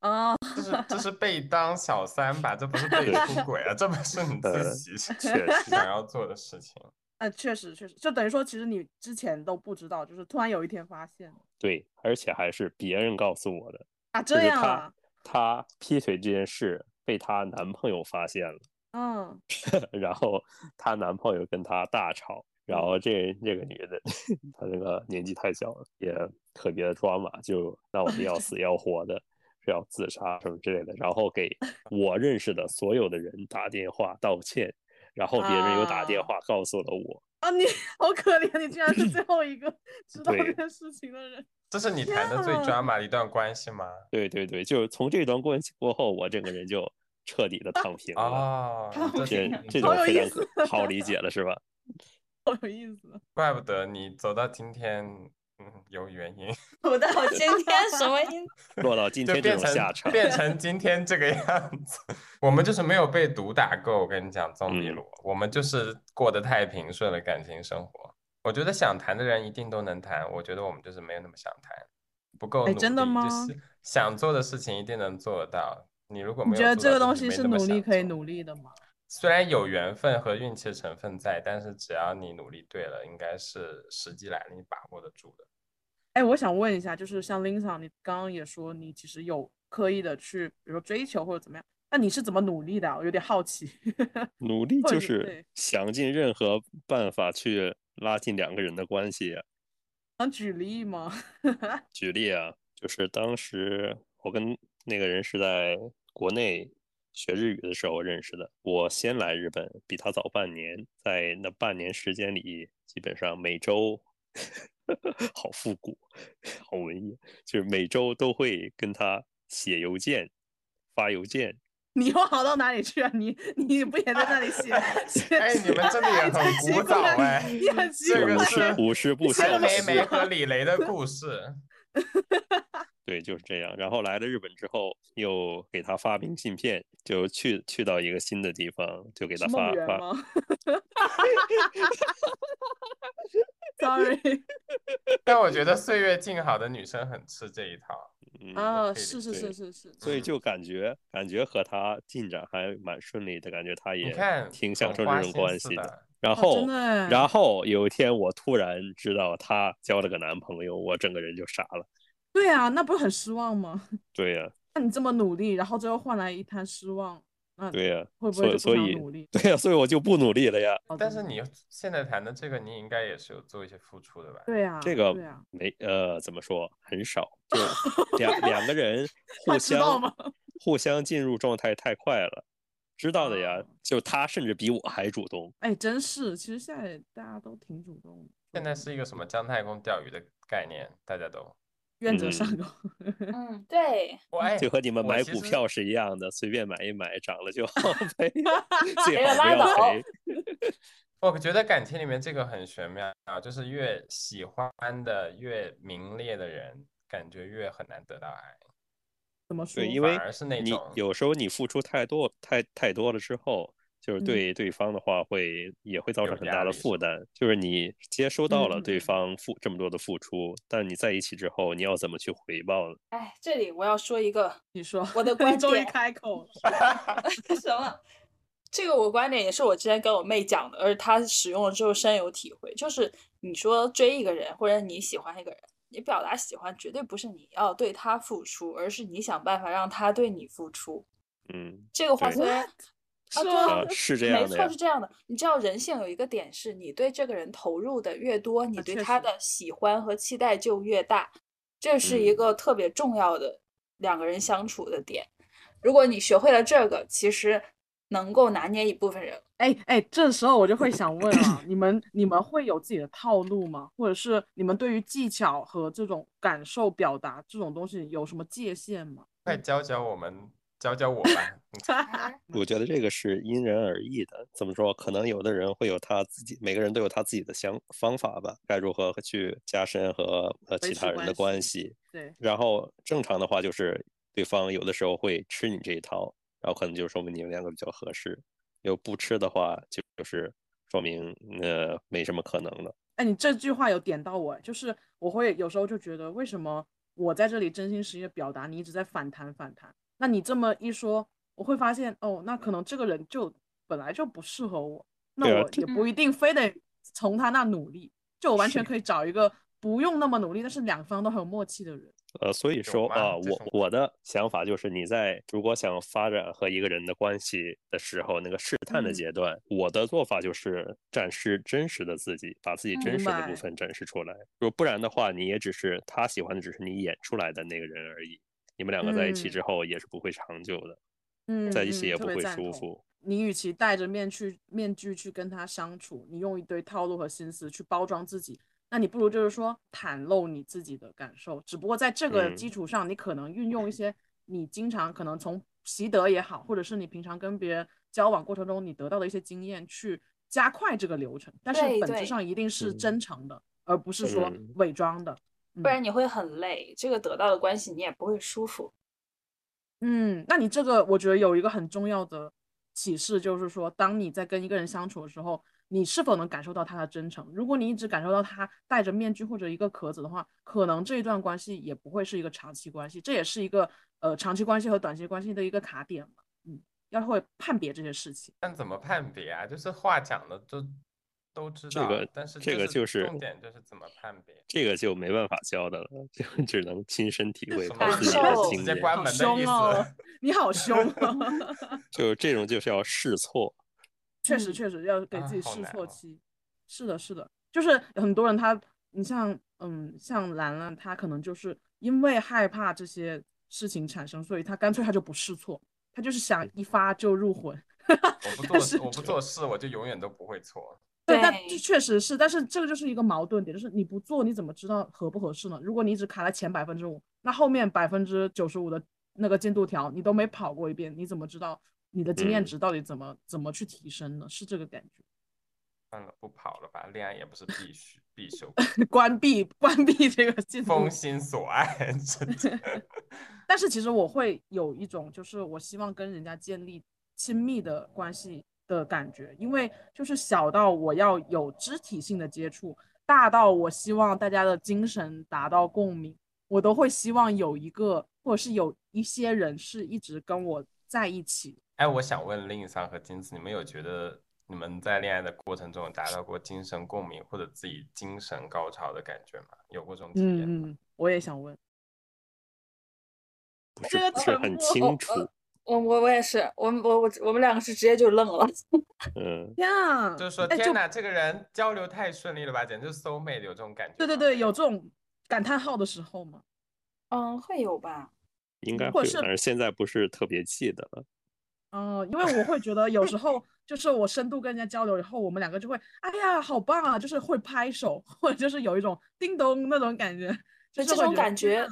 啊，这是这是被当小三吧？这不是被出轨啊，这不是你呃自己 确实想要做的事情。呃，确实确实，就等于说，其实你之前都不知道，就是突然有一天发现对，而且还是别人告诉我的，啊，这就是她样啊，她劈腿这件事被她男朋友发现了。嗯，然后她男朋友跟她大吵，然后这这个女的，她那个年纪太小了，也特别的抓马，就闹得要死要活的，是要自杀什么之类的，然后给我认识的所有的人打电话道歉，然后别人又打电啊。话告诉了我，啊，你好可怜，你居然是最后一个 知道这件事情的人。这是你谈的最天啊 drama 的一段关系吗？对对对，就是从这段关系过后，我整个人就彻底的躺平了。哦，这这种非常可好理解了是吧？好有意思，怪不得你走到今天，嗯，有原因，我到今天 什么因？落到今天这就变种下场，成变成今天这个样子。我们就是没有被毒打够，我跟你讲，棕比嗯罗，我们就是过得太平顺了感情生活。我觉得想谈的人一定都能谈，我觉得我们就是没有那么想谈，不够哎努力，真的吗就是想做的事情一定能做得到。你如果没有你觉得这个东西是努力可以努力的吗？虽然有缘分和运气的成分在，但是只要你努力对了，应该是时机来了，你把握得住的。哎，我想问一下，就是像 Lin 桑，你刚刚也说你其实有刻意的去，比如说追求或者怎么样，那你是怎么努力的啊？我有点好奇。努力就是想尽任何办法去拉近两个人的关系啊。能举例吗？举例啊，就是当时我跟那个人是在国内学日语的时候认识的。我先来日本，比他早半年，在那半年时间里，基本上每周 好复古，好文艺，就是每周都会跟他写邮件、发邮件。你又好到哪里去啊？你 你不也在那里写？写哎，你们真的也很古早哎，你很奇这个怪。是五十步韩笑梅梅。和李雷的故事。对，就是这样。然后来了日本之后，又给他发明信片，就去去到一个新的地方，就给他发发。Sorry 但我觉得岁月静好的女生很吃这一套。嗯，啊，是是是是是，所以就感觉感觉和他进展还蛮顺利的，感觉他也，挺享受这种关系的。然后，然后有一天我突然知道她交了个男朋友，我整个人就傻了。对啊，那不是很失望吗？对呀、那你这么努力，然后最后换来一滩失望，那对呀、会不所会所以努力？对呀、所以我就不努力了呀。但是你现在谈的这个，你应该也是有做一些付出的吧？对啊，这个没呃怎么说很少，就两两个人 互他知道相吗？互相进入状态太快了，知道的呀哦。就他甚至比我还主动。哎，真是，其实现在大家都挺主动的。现在是一个什么姜太公钓鱼的概念，大家都愿者上嗯钩。嗯，对，就和你们买股票是一样的，随便买一买，涨了就 好 赔，最好不要拉倒赔。我觉得感情里面这个很玄妙啊，就是越喜欢的、越明烈的人，感觉越很难得到爱。怎么说？对，因为而是那你种有时候你付出太多太太多了之后，就是嗯对对方的话会也会造成很大的负担。就是你接收到了嗯对方付这么多的付出，但你在一起之后，你要怎么去回报呢？哎，这里我要说一个你说，我的 观终于点开口了。什么？这个我观点也是我之前跟我妹讲的，而她使用了之后深有体会。就是你说追一个人，或者你喜欢一个人，你表达喜欢绝对不是你要对他付出，而是你想办法让他对你付出。嗯，这个话虽然啊，是吗对啊啊，是这样的没错，是。这样的。你知道人性有一个点是，你对这个人投入的越多，你对他的喜欢和期待就越大，这是一嗯个特别重要的两个人相处的点。如果你学会了这个，其实能够拿捏一部分人。哎哎，这时候我就会想问了，你们你们会有自己的套路吗？或者是你们对于技巧和这种感受表达这种东西有什么界限吗？快教教我们，教教我吧。我觉得这个是因人而异的。怎么说？可能有的人会有他自己，每个人都有他自己的想方法吧，该如何去加深和呃其他人的关关系。对，然后正常的话就是对方有的时候会吃你这一套，然后可能就说明你们两个比较合适。有不吃的话，就就是说明呃没什么可能的。哎，你这句话有点到我，就是我会有时候就觉得，为什么我在这里真心实意的表达，你一直在反弹反弹？那你这么一说，我会发现，哦，那可能这个人就本来就不适合我，那我也不一定非得从他那努力，就我完全可以找一个不用那么努力，但是两方都很有默契的人。呃，所以说啊，我我的想法就是，你在如果想发展和一个人的关系的时候，那个试探的嗯阶段，我的做法就是展示真实的自己，把自己真实的部分展示出来。如果不然的话，你也只是他喜欢的，只是你演出来的那个人而已。你们两个在一起嗯之后也是不会长久的，嗯，在一起也不会舒服。你与其戴着面具面具去跟他相处，你用一堆套路和心思去包装自己，那你不如就是说袒露你自己的感受。只不过在这个基嗯础上，你可能运用一些你经常可能从习得也好，或者是你平常跟别人交往过程中你得到的一些经验，去加快这个流程。但是本质上一定是嗯真诚的，而不是说嗯伪装的。不然你会很累，这个得到的关系你也不会舒服。嗯，那你这个我觉得有一个很重要的启示，就是说，当你在跟一个人相处的时候，你是否能感受到他的真诚？如果你一直感受到他戴着面具或者一个壳子的话，可能这一段关系也不会是一个长期关系，这也是一个呃长期关系和短期关系的一个卡点嘛。嗯，要会判别这些事情。但怎么判别啊？就是话讲的都都知道，这个但是这个就是重点就是怎么判别。这个就没办法教的了，就只能亲身体会，自己的受经验。直接关门的意凶哦思。你好凶哦！就这种就是要试错。确实嗯确实要给啊自己试错期。是的，是的，就是很多人他，你像嗯，像兰兰，她可能就是因为害怕这些事情产生，所以她干脆她就不试错，她就是想一发就入魂。我不 做但是，我不做事，我就永远都不会错。对，但这确实是，但是这个就是一个矛盾点，就是你不做，你怎么知道合不合适呢？如果你只卡在前百分之五，那后面百分之九十五的那个进度条你都没跑过一遍，你怎么知道你的经验嗯值到底怎么、怎么去提升呢？是这个感觉。算了，不跑了吧，恋爱也不是必须必修，关闭关闭这个进度封心所爱，真的。但是其实我会有一种，就是我希望跟人家建立亲密的关系的感觉，因为就是小到我要有肢体性的接触，大到我希望大家的精神达到共鸣，我都会希望有一个或者是有一些人是一直跟我在一起。哎，我想问林桑和金子，你们有觉得你们在恋爱的过程中达到过精神共鸣或者自己精神高潮的感觉吗？有过这种体验吗？嗯嗯，我也想问，不是很清楚。我我我也是，我们我我我们两个是直接就愣了。嗯，呀，就是说，哎就天哪，这个人交流太顺利了吧，简直是 soul mate，有这种感觉。对对对，有这种感叹号的时候吗？嗯，会有吧？应该会但是现在不是特别记得了。嗯，因为我会觉得有时候就是我深度跟人家交流以后，我们两个就会，哎呀，好棒啊，就是会拍手，或者就是有一种叮咚那种感觉，就就是这种感觉，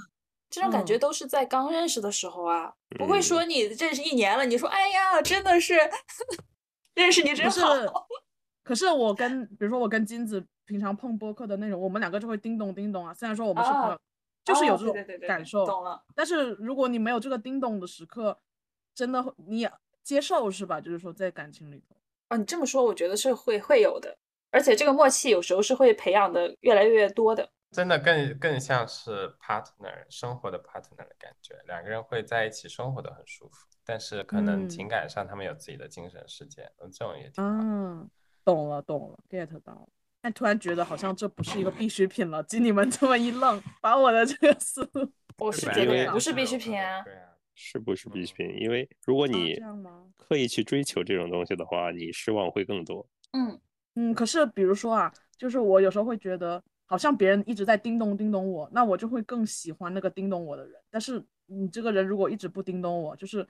这种感觉嗯都是在刚认识的时候啊，不会说嗯你认识一年了，你说哎呀，真的是 认识你真是好。可是我跟比如说我跟金子平常碰播客的那种，我们两个就会叮咚叮咚啊，虽然说我们是朋啊友，就是有这种感受，懂了。但是如果你没有这个叮咚的时刻，真的会你也接受是吧？就是说在感情里头。啊，你这么说，我觉得是会会有的，而且这个默契有时候是会培养的越来越多的。真的更更像是 partner 生活的 partner 的感觉，两个人会在一起生活的很舒服，但是可能嗯情感上他们有自己的精神世界，嗯，这种也挺好。啊，懂了懂了，get 到了。但突然觉得好像这不是一个必需品了，经你们这么一愣，把我的这个思路 我是觉得不是必需品啊。对啊，是不是必需品？因为如果啊你？刻意去追求这种东西的话，你失望会更多。嗯，嗯，可是比如说啊，就是我有时候会觉得，好像别人一直在叮咚叮咚我，那我就会更喜欢那个叮咚我的人。但是你这个人如果一直不叮咚我，就是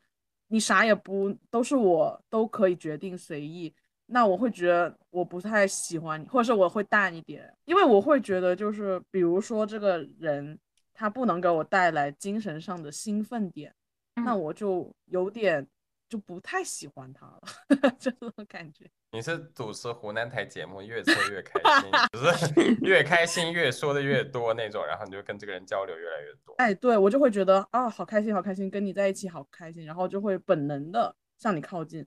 你啥也不都是我都可以决定随意，那我会觉得我不太喜欢你，或者是我会淡一点，因为我会觉得就是比如说这个人他不能给我带来精神上的兴奋点，那嗯我就有点就不太喜欢他了，这种感觉。你是主持湖南台节目，越说越开心，就是越开心越说的越多那种，然后你就跟这个人交流越来越多。哎，对我就会觉得啊，好开心，好开心，跟你在一起好开心，然后就会本能的向你靠近。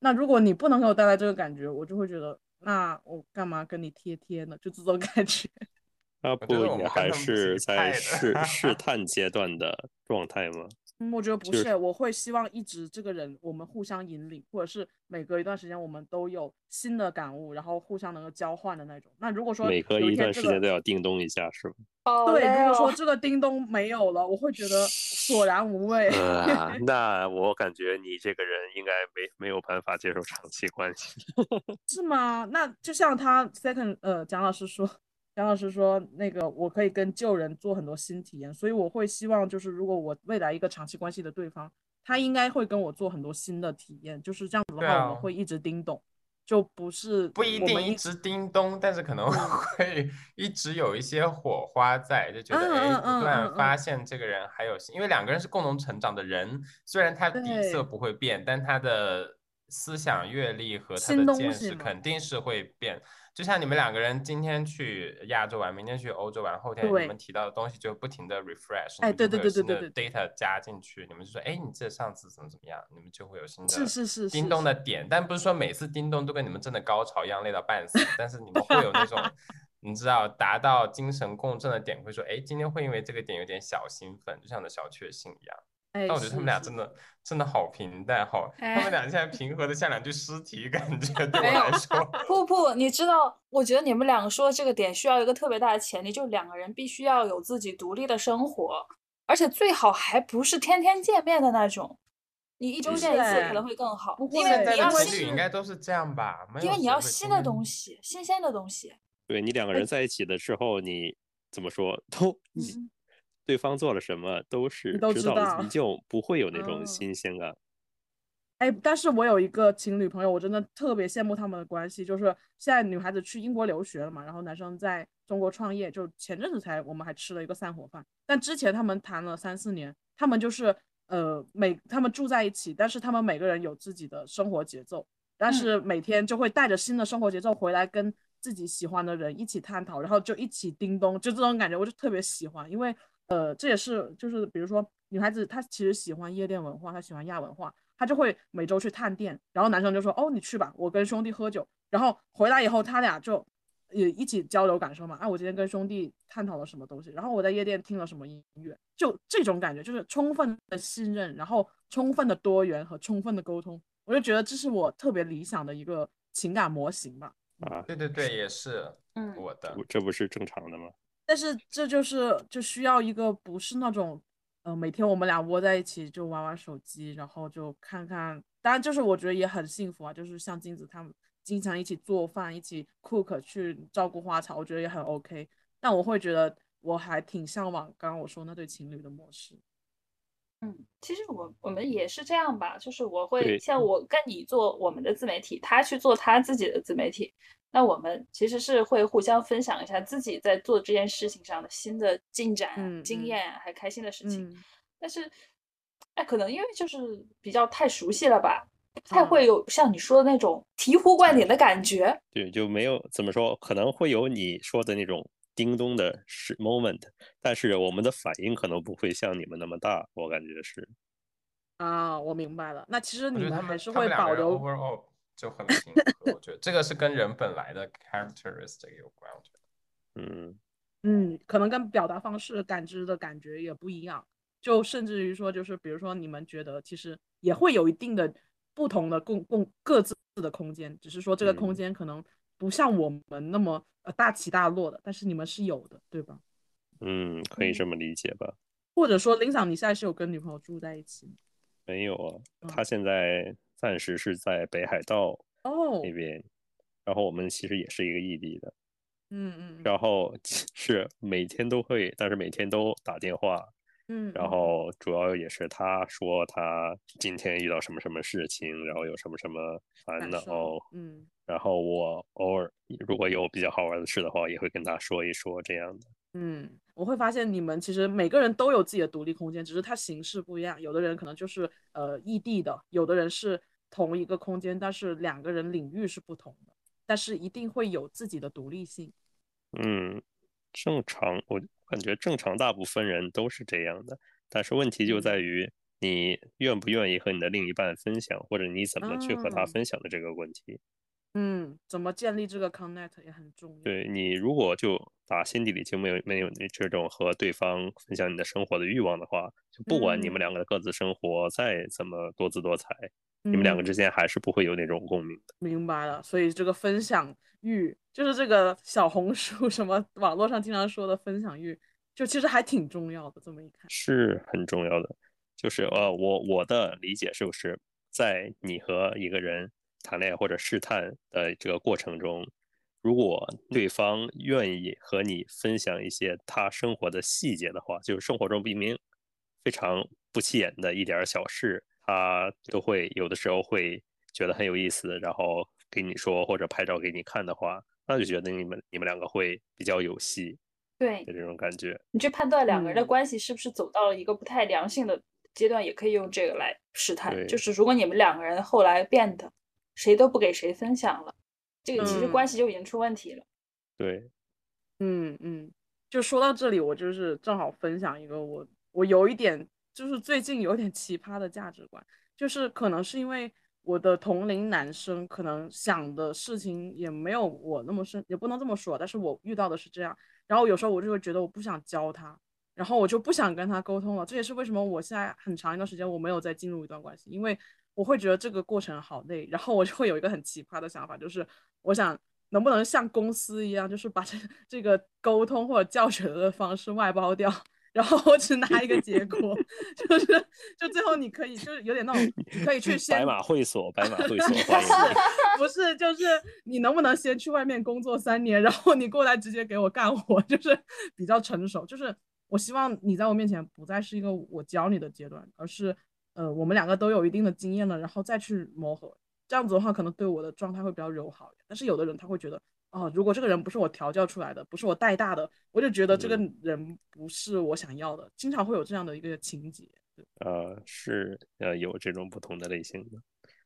那如果你不能给我带来这个感觉，我就会觉得，那我干嘛跟你贴贴呢？就这种感觉。那不也还是在试试探阶段的状态吗？嗯，我觉得不，是我会希望一直这个人我们互相引领，或者是每隔一段时间我们都有新的感悟，然后互相能够交换的那种。那如果说每隔一段时间都要叮咚一下，是吗？对，如果说哦。这个叮咚没有了，我会觉得索然无味。啊，那我感觉你这个人应该没没有办法接受长期关系。是吗？那就像他 second 呃，蒋老师说，蒋老师说那个我可以跟旧人做很多新体验，所以我会希望就是如果我未来一个长期关系的对方，他应该会跟我做很多新的体验，就是这样子的对话，我啊们会一直叮咚，就不是不一定一直叮咚，但是可能 会一直有一些火花在，就觉得嗯哎，不断嗯发现这个人还有新，因为两个人是共同成长的人，虽然他底色不会变，但他的思想阅历和他的见识肯定是会变。就像你们两个人今天去亚洲玩，明天去欧洲玩，后天你们提到的东西就不停的 refresh，哎你们就对对对新的对对。data 加进去，你们就说，哎，你记得上次怎么怎么样，你们就会有新的是是是叮咚的点，但不是说每次叮咚都跟你们真的高潮一样累到半死，但是你们会有那种，你知道达到精神共振的点，会说，哎，今天会因为这个点有点小兴奋，就像的小确幸一样。哎，但我觉得他们俩真的真的好平淡，好，他哎们俩现在平和的像两具尸体，感觉 对我来说，不不，你知道，我觉得你们两个说的这个点需要一个特别大的前提，就是两个人必须要有自己独立的生活，而且最好还不是天天见面的那种，你一周见一次哎可能会更好，不因为会你要现在的情侣新应该都是这样吧？因为你要新的东西，新鲜的东西。对你两个人在一起的时候，你怎么说都你嗯对方做了什么都是都知道就不会有那种嗯新鲜感。哎，但是我有一个情侣朋友，我真的特别羡慕他们的关系。就是现在女孩子去英国留学了嘛，然后男生在中国创业。就前阵子才我们还吃了一个散伙饭，但之前他们谈了三四年，他们就是呃每他们住在一起，但是他们每个人有自己的生活节奏，但是每天就会带着新的生活节奏回来跟自己喜欢的人一起探讨，然后就一起叮咚，就这种感觉我就特别喜欢，因为呃这也是就是比如说女孩子她其实喜欢夜店文化，她喜欢亚文化。她就会每周去探店，然后男生就说：“哦，你去吧，我跟兄弟喝酒。”然后回来以后，他俩就也一起交流感受嘛。啊，我今天跟兄弟探讨了什么东西，然后我在夜店听了什么音乐，就这种感觉，就是充分的信任，然后充分的多元和充分的沟通。我就觉得这是我特别理想的一个情感模型吧。啊，对对对，也是，嗯，我的，这不是正常的吗？但是这就是就需要一个不是那种。呃，每天我们俩窝在一起就玩玩手机，然后就看看。当然，就是我觉得也很幸福啊，就是像金子他们经常一起做饭，一起 cook 去照顾花草，我觉得也很 OK。但我会觉得我还挺向往刚刚我说那对情侣的模式。嗯，其实我我们也是这样吧，就是我会像我跟你做我们的自媒体，他去做他自己的自媒体。那我们其实是会互相分享一下自己在做这件事情上的新的进展、经验还开心的事情。但是，哎，可能因为就是比较太熟悉了吧，不太会有像你说的那种醍醐灌顶的感觉。对，就没有怎么说，可能会有你说的那种叮咚的时 moment，但是我们的反应可能不会像你们那么大，我感觉是。啊，我明白了。那其实你们还是会保留。就很 平和，我觉得这个是跟人本来的 characteristic 有关。我觉得，嗯嗯，可能跟表达方式、感知的感觉也不一样。就甚至于说，就是比如说，你们觉得其实也会有一定的不同的共共各自的空间，只是说这个空间可能不像我们那么呃大起大落的，但是你们是有的，对吧？嗯，可以这么理解吧。或者说，林桑，你现在是有跟女朋友住在一起吗？没有啊，他现在。暂时是在北海道那边，然后我们其实也是一个异地的，嗯嗯，然后 是每天都会，但是每天都打电话，嗯，然。后主要也是他说他今天遇到什么什么事情，然后有什么什么烦恼，嗯，然后我偶尔如果有比较好玩的事的话，也会跟他说一说这样的。嗯，我会发现你们其实每个人都有自己的独立空间，只是它形式不一样。有的人可能就是呃异地的，有的人是同一个空间，但是两个人领域是不同的，但是一定会有自己的独立性。嗯，正常，我感觉正常大部分人都是这样的，但是问题就在于你愿不愿意和你的另一半分享，或者你怎么去和他分享的这个问题。嗯，怎么建立这个 connect 也很重要。对你如果就打心底里就没有没有那这种和对方分享你的生活的欲望的话，就不管你们两个的各自生活再怎么多姿多彩，你们两个之间还是不会有那种共鸣的。明白了，所以这个分享欲就是这个小红书 什么网络上经常说的分享欲，就其实还挺重要的。这么一看，是很重要的。就是呃，我我的理解是不是在你和一个人。谈恋爱或者试探的这个过程中，如果对方愿意和你分享一些他生活的细节的话，就是生活中明明非常不起眼的一点小事，他都会有的时候会觉得很有意思，然后给你说或者拍照给你看的话，那就觉得你们你们两个会比较有戏，对，就这种感觉。你去判断两个人的关系是不是走到了一个不太良性的阶段，也可以用这个来试探。就是如果你们两个人后来变得。谁都不给谁分享了，这个其实关系就已经出问题了。对，嗯嗯，就说到这里，我就是正好分享一个我我有一点就是最近有点奇葩的价值观，就是可能是因为我的同龄男生可能想的事情也没有我那么深，也不能这么说，但是我遇到的是这样，然后有时候我就会觉得我不想教他，然后我就不想跟他沟通了，这也是为什么我现在很长一段时间我没有再进入一段关系，因为。我会觉得这个过程好累，然后我就会有一个很奇葩的想法，就是我想能不能像公司一样，就是把这 这个沟通或者教学的方式外包掉，然后我只拿一个结果，就是就最后你可以就是有点那种，你可以去先白马会所，白马会所，不是，就是你能不能先去外面工作三年，然后你过来直接给我干活，就是比较成熟，就是我希望你在我面前不再是一个我教你的阶段，而是。呃，我们两个都有一定的经验了，然后再去磨合，这样子的话，可能对我的状态会比较友好。但是有的人他会觉得，哦，如果这个人不是我调教出来的，不是我带大的，我就觉得这个人不是我想要的，经常会有这样的一个情节。呃，是呃有这种不同的类型的，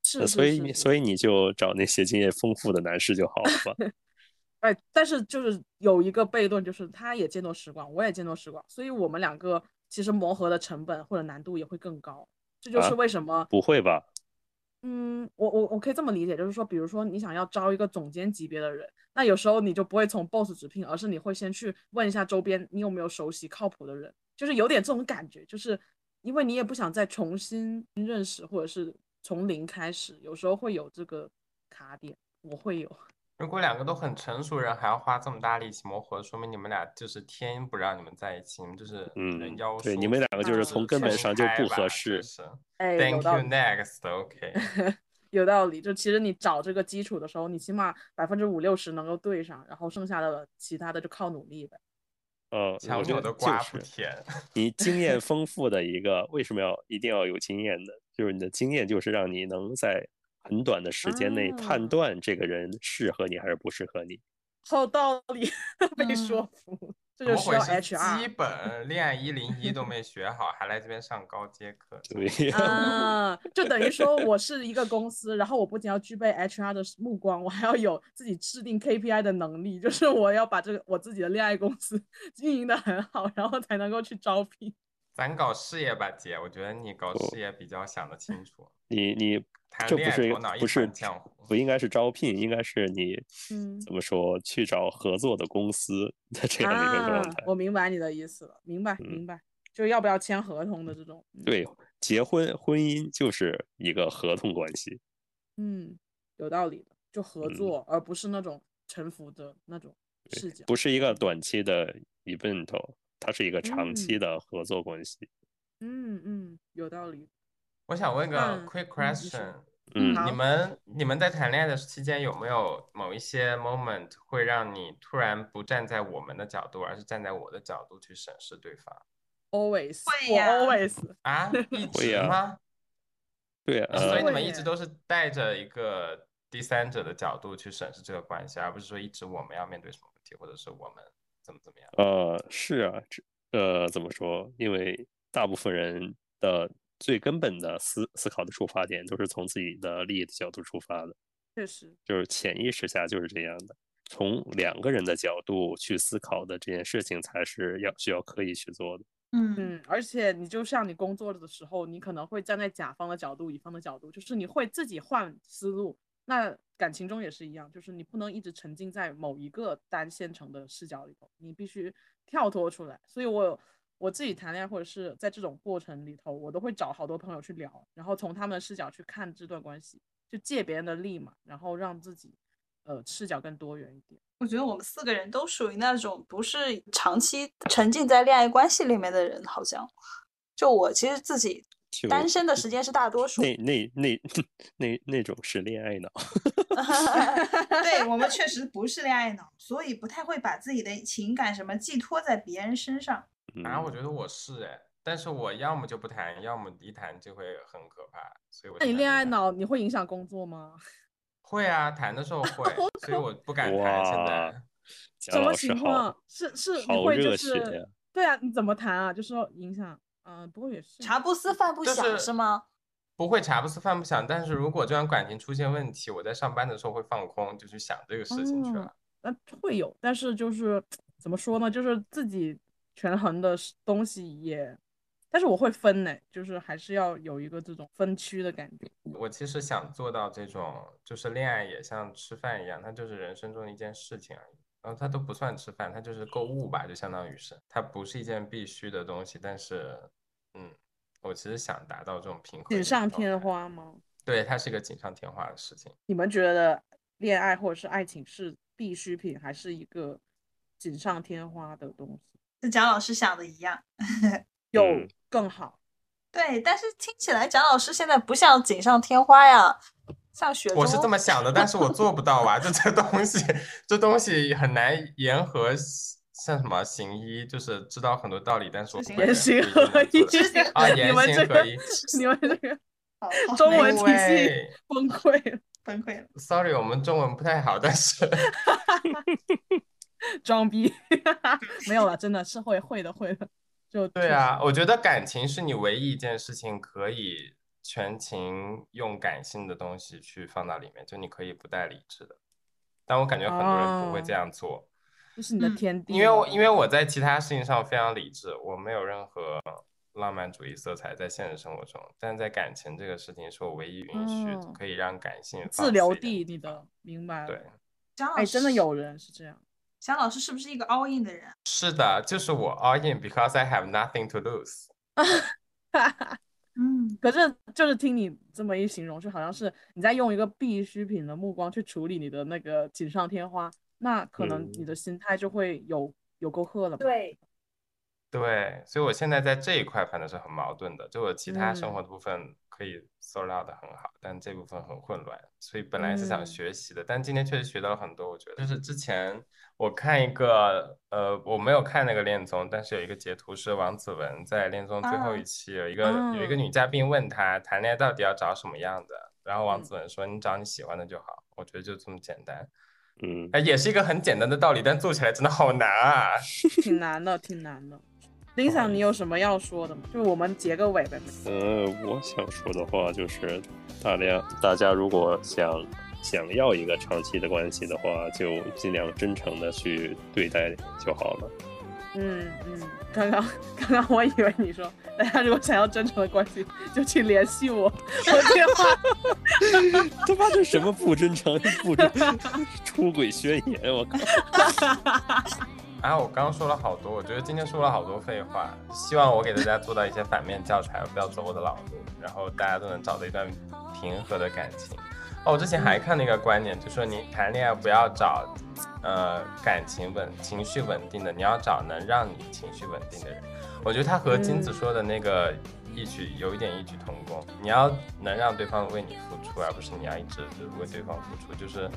是，所以你所以你就找那些经验丰富的男士就好了吧。哎，但是就是有一个悖论，就是他也见多识广，我也见多识广，所以我们两个其实磨合的成本或者难度也会更高。这就是为什么不会吧？嗯，我我我可以这么理解，就是说，比如说你想要招一个总监级别的人，那有时候你就不会从 boss 直聘，而是你会先去问一下周边你有没有熟悉靠谱的人，就是有点这种感觉，就是因为你也不想再重新认识或者是从零开始，有时候会有这个卡点，我会有。如果两个都很成熟人还要花这么大力气磨合，说明你们俩就是天不让你们在一起，你们就是嗯，妖对，你们两个就是从根本上就不合适。哎，Thank you next，OK，有道理。就其实你找这个基础的时候，你起码百分之五六十能够对上，然后剩下的其他的就靠努力呗。呃，我觉得就是。你经验 丰富的一个，为什么要一定要有经验的？就是你的经验就是让你能在。很短的时间内判断这个人适合你还是不适合你，好道理，被说服。这就需要 HR。基本恋爱一零一都没学好，还来这边上高阶课。对啊，就等于说我是一个公司，然后我不仅要具备 HR 的目光，我还要有自己制定 KPI 的能力，就是我要把这个我自己的恋爱公司 经营的很好，然后才能够去招聘。咱搞事业吧，姐，我觉得你搞事业比较想得清楚。你你。这不是不是不应该是招聘，应该是你怎么说去找合作的公司的 这样的一个状态。我明白你的意思了，明白明白，就要不要签合同的这种。对，结婚婚姻就是一个合同关系。嗯，有道理的，就合作，而不是那种臣服的那种视角。不是一个短期的 event，它是一个长期的合作关系。嗯嗯，有道理。我想问个 quick question，嗯，你们你们在谈恋爱的期间有没有某一些 moment 会让你突然不站在我们的角度，而是站在我的角度去审视对方？Always，会呀，Always 啊，一直吗？对啊，所以你们一直都是带着一个第三者的角度去审视这个关系，而不是说一直我们要面对什么问题，或者是我们怎么怎么样？呃，是啊，这呃怎么说？因为大部分人的。最根本的思思考的出发点都是从自己的利益的角度出发的，确实，就是潜意识下就是这样的。从两个人的角度去思考的这件事情，才是要需要刻意去做的。嗯嗯，而且你就像你工作的时候，你可能会站在甲方的角度、乙方的角度，就是你会自己换思路。那感情中也是一样，就是你不能一直沉浸在某一个单线程的视角里头，你必须跳脱出来。所以我。我自己谈恋爱或者是在这种过程里头，我都会找好多朋友去聊，然后从他们的视角去看这段关系，就借别人的力嘛，然后让自己呃视角更多元一点。我觉得我们四个人都属于那种不是长期沉浸在恋爱关系里面的人，好像就我其实自己单身的时间是大多数。那那那那那种是恋爱脑。对我们确实不是恋爱脑，所以不太会把自己的情感什么寄托在别人身上。啊，我觉得我是哎，但是我要么就不谈，要么一谈就会很可怕，所以我。那你恋爱脑，你会影响工作吗？会啊，谈的时候会，所以我不敢谈。现在什么情况？是是你会就是对啊？你怎么谈啊？就说影响，嗯，不过也是茶不思饭不想是吗？不会茶不思饭不想，但是如果这段感情出现问题，我在上班的时候会放空，就去想这个事情去了。那会有，但是就是怎么说呢？就是自己。权衡的东西也，但是我会分呢，就是还是要有一个这种分区的感觉。我其实想做到这种，就是恋爱也像吃饭一样，它就是人生中的一件事情而已。然后它都不算吃饭，它就是购物吧，就相当于是，它不是一件必须的东西。但是，嗯，我其实想达到这种平衡。锦上添花吗？对，它是一个锦上添花的事情。你们觉得恋爱或者是爱情是必需品，还是一个锦上添花的东西？跟蒋老师想的一样，有更好。对，但是听起来蒋老师现在不像锦上添花呀，像雪。我是这么想的，但是我做不到啊！就这东西，这东西很难言和像什么行医，就是知道很多道理，但是我不言行合一啊，你言们这个行合一。你们这个中文体系崩溃了，崩溃了。Sorry，我们中文不太好，但是 装逼，没有了，真的是会会的会的，就对啊，我觉得感情是你唯一一件事情可以全情用感性的东西去放到里面，就你可以不带理智的。但我感觉很多人不会这哦样做，这是你的嗯天地了，因为我因为我在其他事情上非常理智，我没有任何浪漫主义色彩在现实生活中，但在感情这个事情是我唯一允许嗯可以让感性自留地，你的明白了对，哎，真的有人是这样，姜老师是不是一个 all in 的人？是的，就是我 all in because I have nothing to lose。嗯，可是就是听你这么一形容，就好像是你在用一个必需品的目光去处理你的那个锦上添花，那可能你嗯的心态就会有有沟壑了。对，对，所以我现在在这一块反正是很矛盾的，就我其他生嗯活的部分可以 sort out 的很好，但这部分很混乱，所以本来是想嗯学习的，但今天确实学到了很多。我觉得就是之前我看一个，呃，我没有看那个恋综，但是有一个截图是王子文在恋综最后啊一期有一个有一个啊女嘉宾问他谈恋爱到底要找什么样的，然后王嗯子文说你找你喜欢的就好，我觉得就这么简单，嗯，哎，也是一个很简单的道理，但做起来真的好难啊。挺难的，挺难的。林想，不好意你有什么要说的吗？就我们结个尾呗。呃，我想说的话就是，大家大家如果想想要一个长期的关系的话，就尽量真诚的去对待就好了。嗯嗯，刚刚刚刚我以为你说，大家如果想要真诚的关系，就请联系我，我电话。他 妈这什么不真诚、不真出轨宣言？我靠！啊，我刚刚说了好多，我觉得今天说了好多废话，希望我给大家做到一些反面教材，不要走我的老路，然后大家都能找到一段平和的感情。哦，我之前还看了一个观点，就说你谈恋爱不要找，呃，感情稳、情绪稳定的，你要找能让你情绪稳定的人。我觉得他和金子嗯说的那个异曲有一点异曲同工，你要能让对方为你付出，而不是你要一直为对方付出，就是，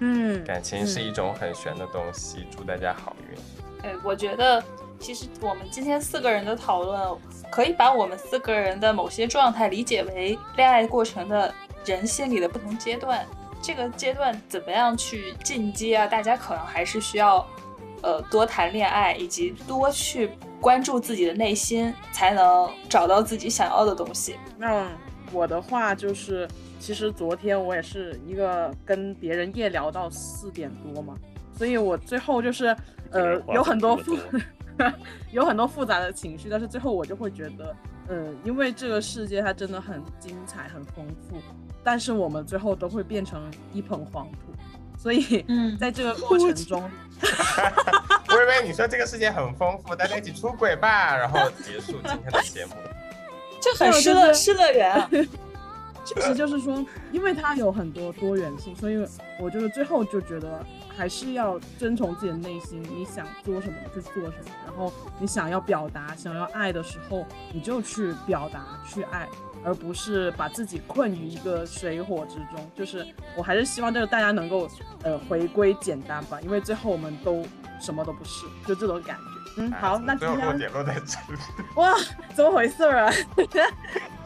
嗯感情是嗯一种很玄的东西。祝大家好运。哎，我觉得其实我们今天四个人的讨论，可以把我们四个人的某些状态理解为恋爱过程的人心理的不同阶段。这个阶段怎么样去进阶啊？大家可能还是需要，呃，多谈恋爱，以及多去关注自己的内心，才能找到自己想要的东西。那我的话就是，其实昨天我也是一个跟别人夜聊到四点多嘛，所以我最后就是呃有很多复 有很多复杂的情绪，但是最后我就会觉得，嗯，因为这个世界它真的很精彩、很丰富，但是我们最后都会变成一捧黄土，所以嗯 在这个过程中，我以为你说这个世界很丰富，大家一起出轨吧，然后结束今天的节目。这很对失乐就是失乐园啊！确实就是说，因为它有很多多元性，所以我就是最后就觉得还是要遵从自己的内心，你想做什么就做什么，然后你想要表达、想要爱的时候，你就去表达、去爱，而不是把自己困于一个水火之中。就是我还是希望这个大家能够呃回归简单吧，因为最后我们都什么都不是，就这种感觉。嗯，好，那今天点落在这里。哇，怎么回事儿啊？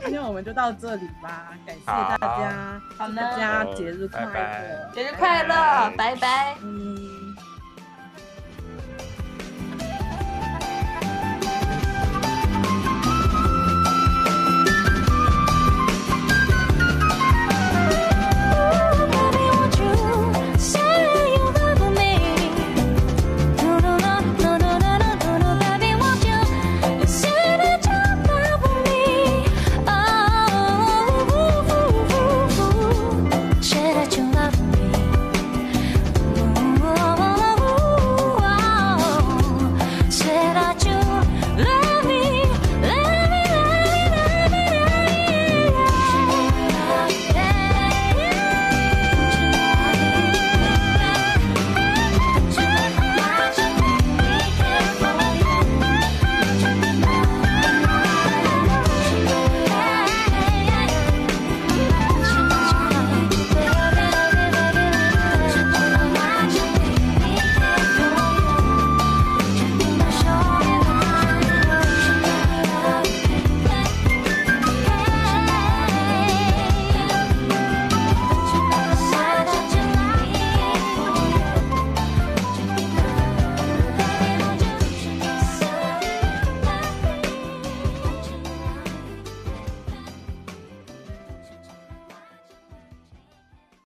今天我们就到这里吧，感谢大家，大家节日快乐，节日快乐，拜拜。嗯。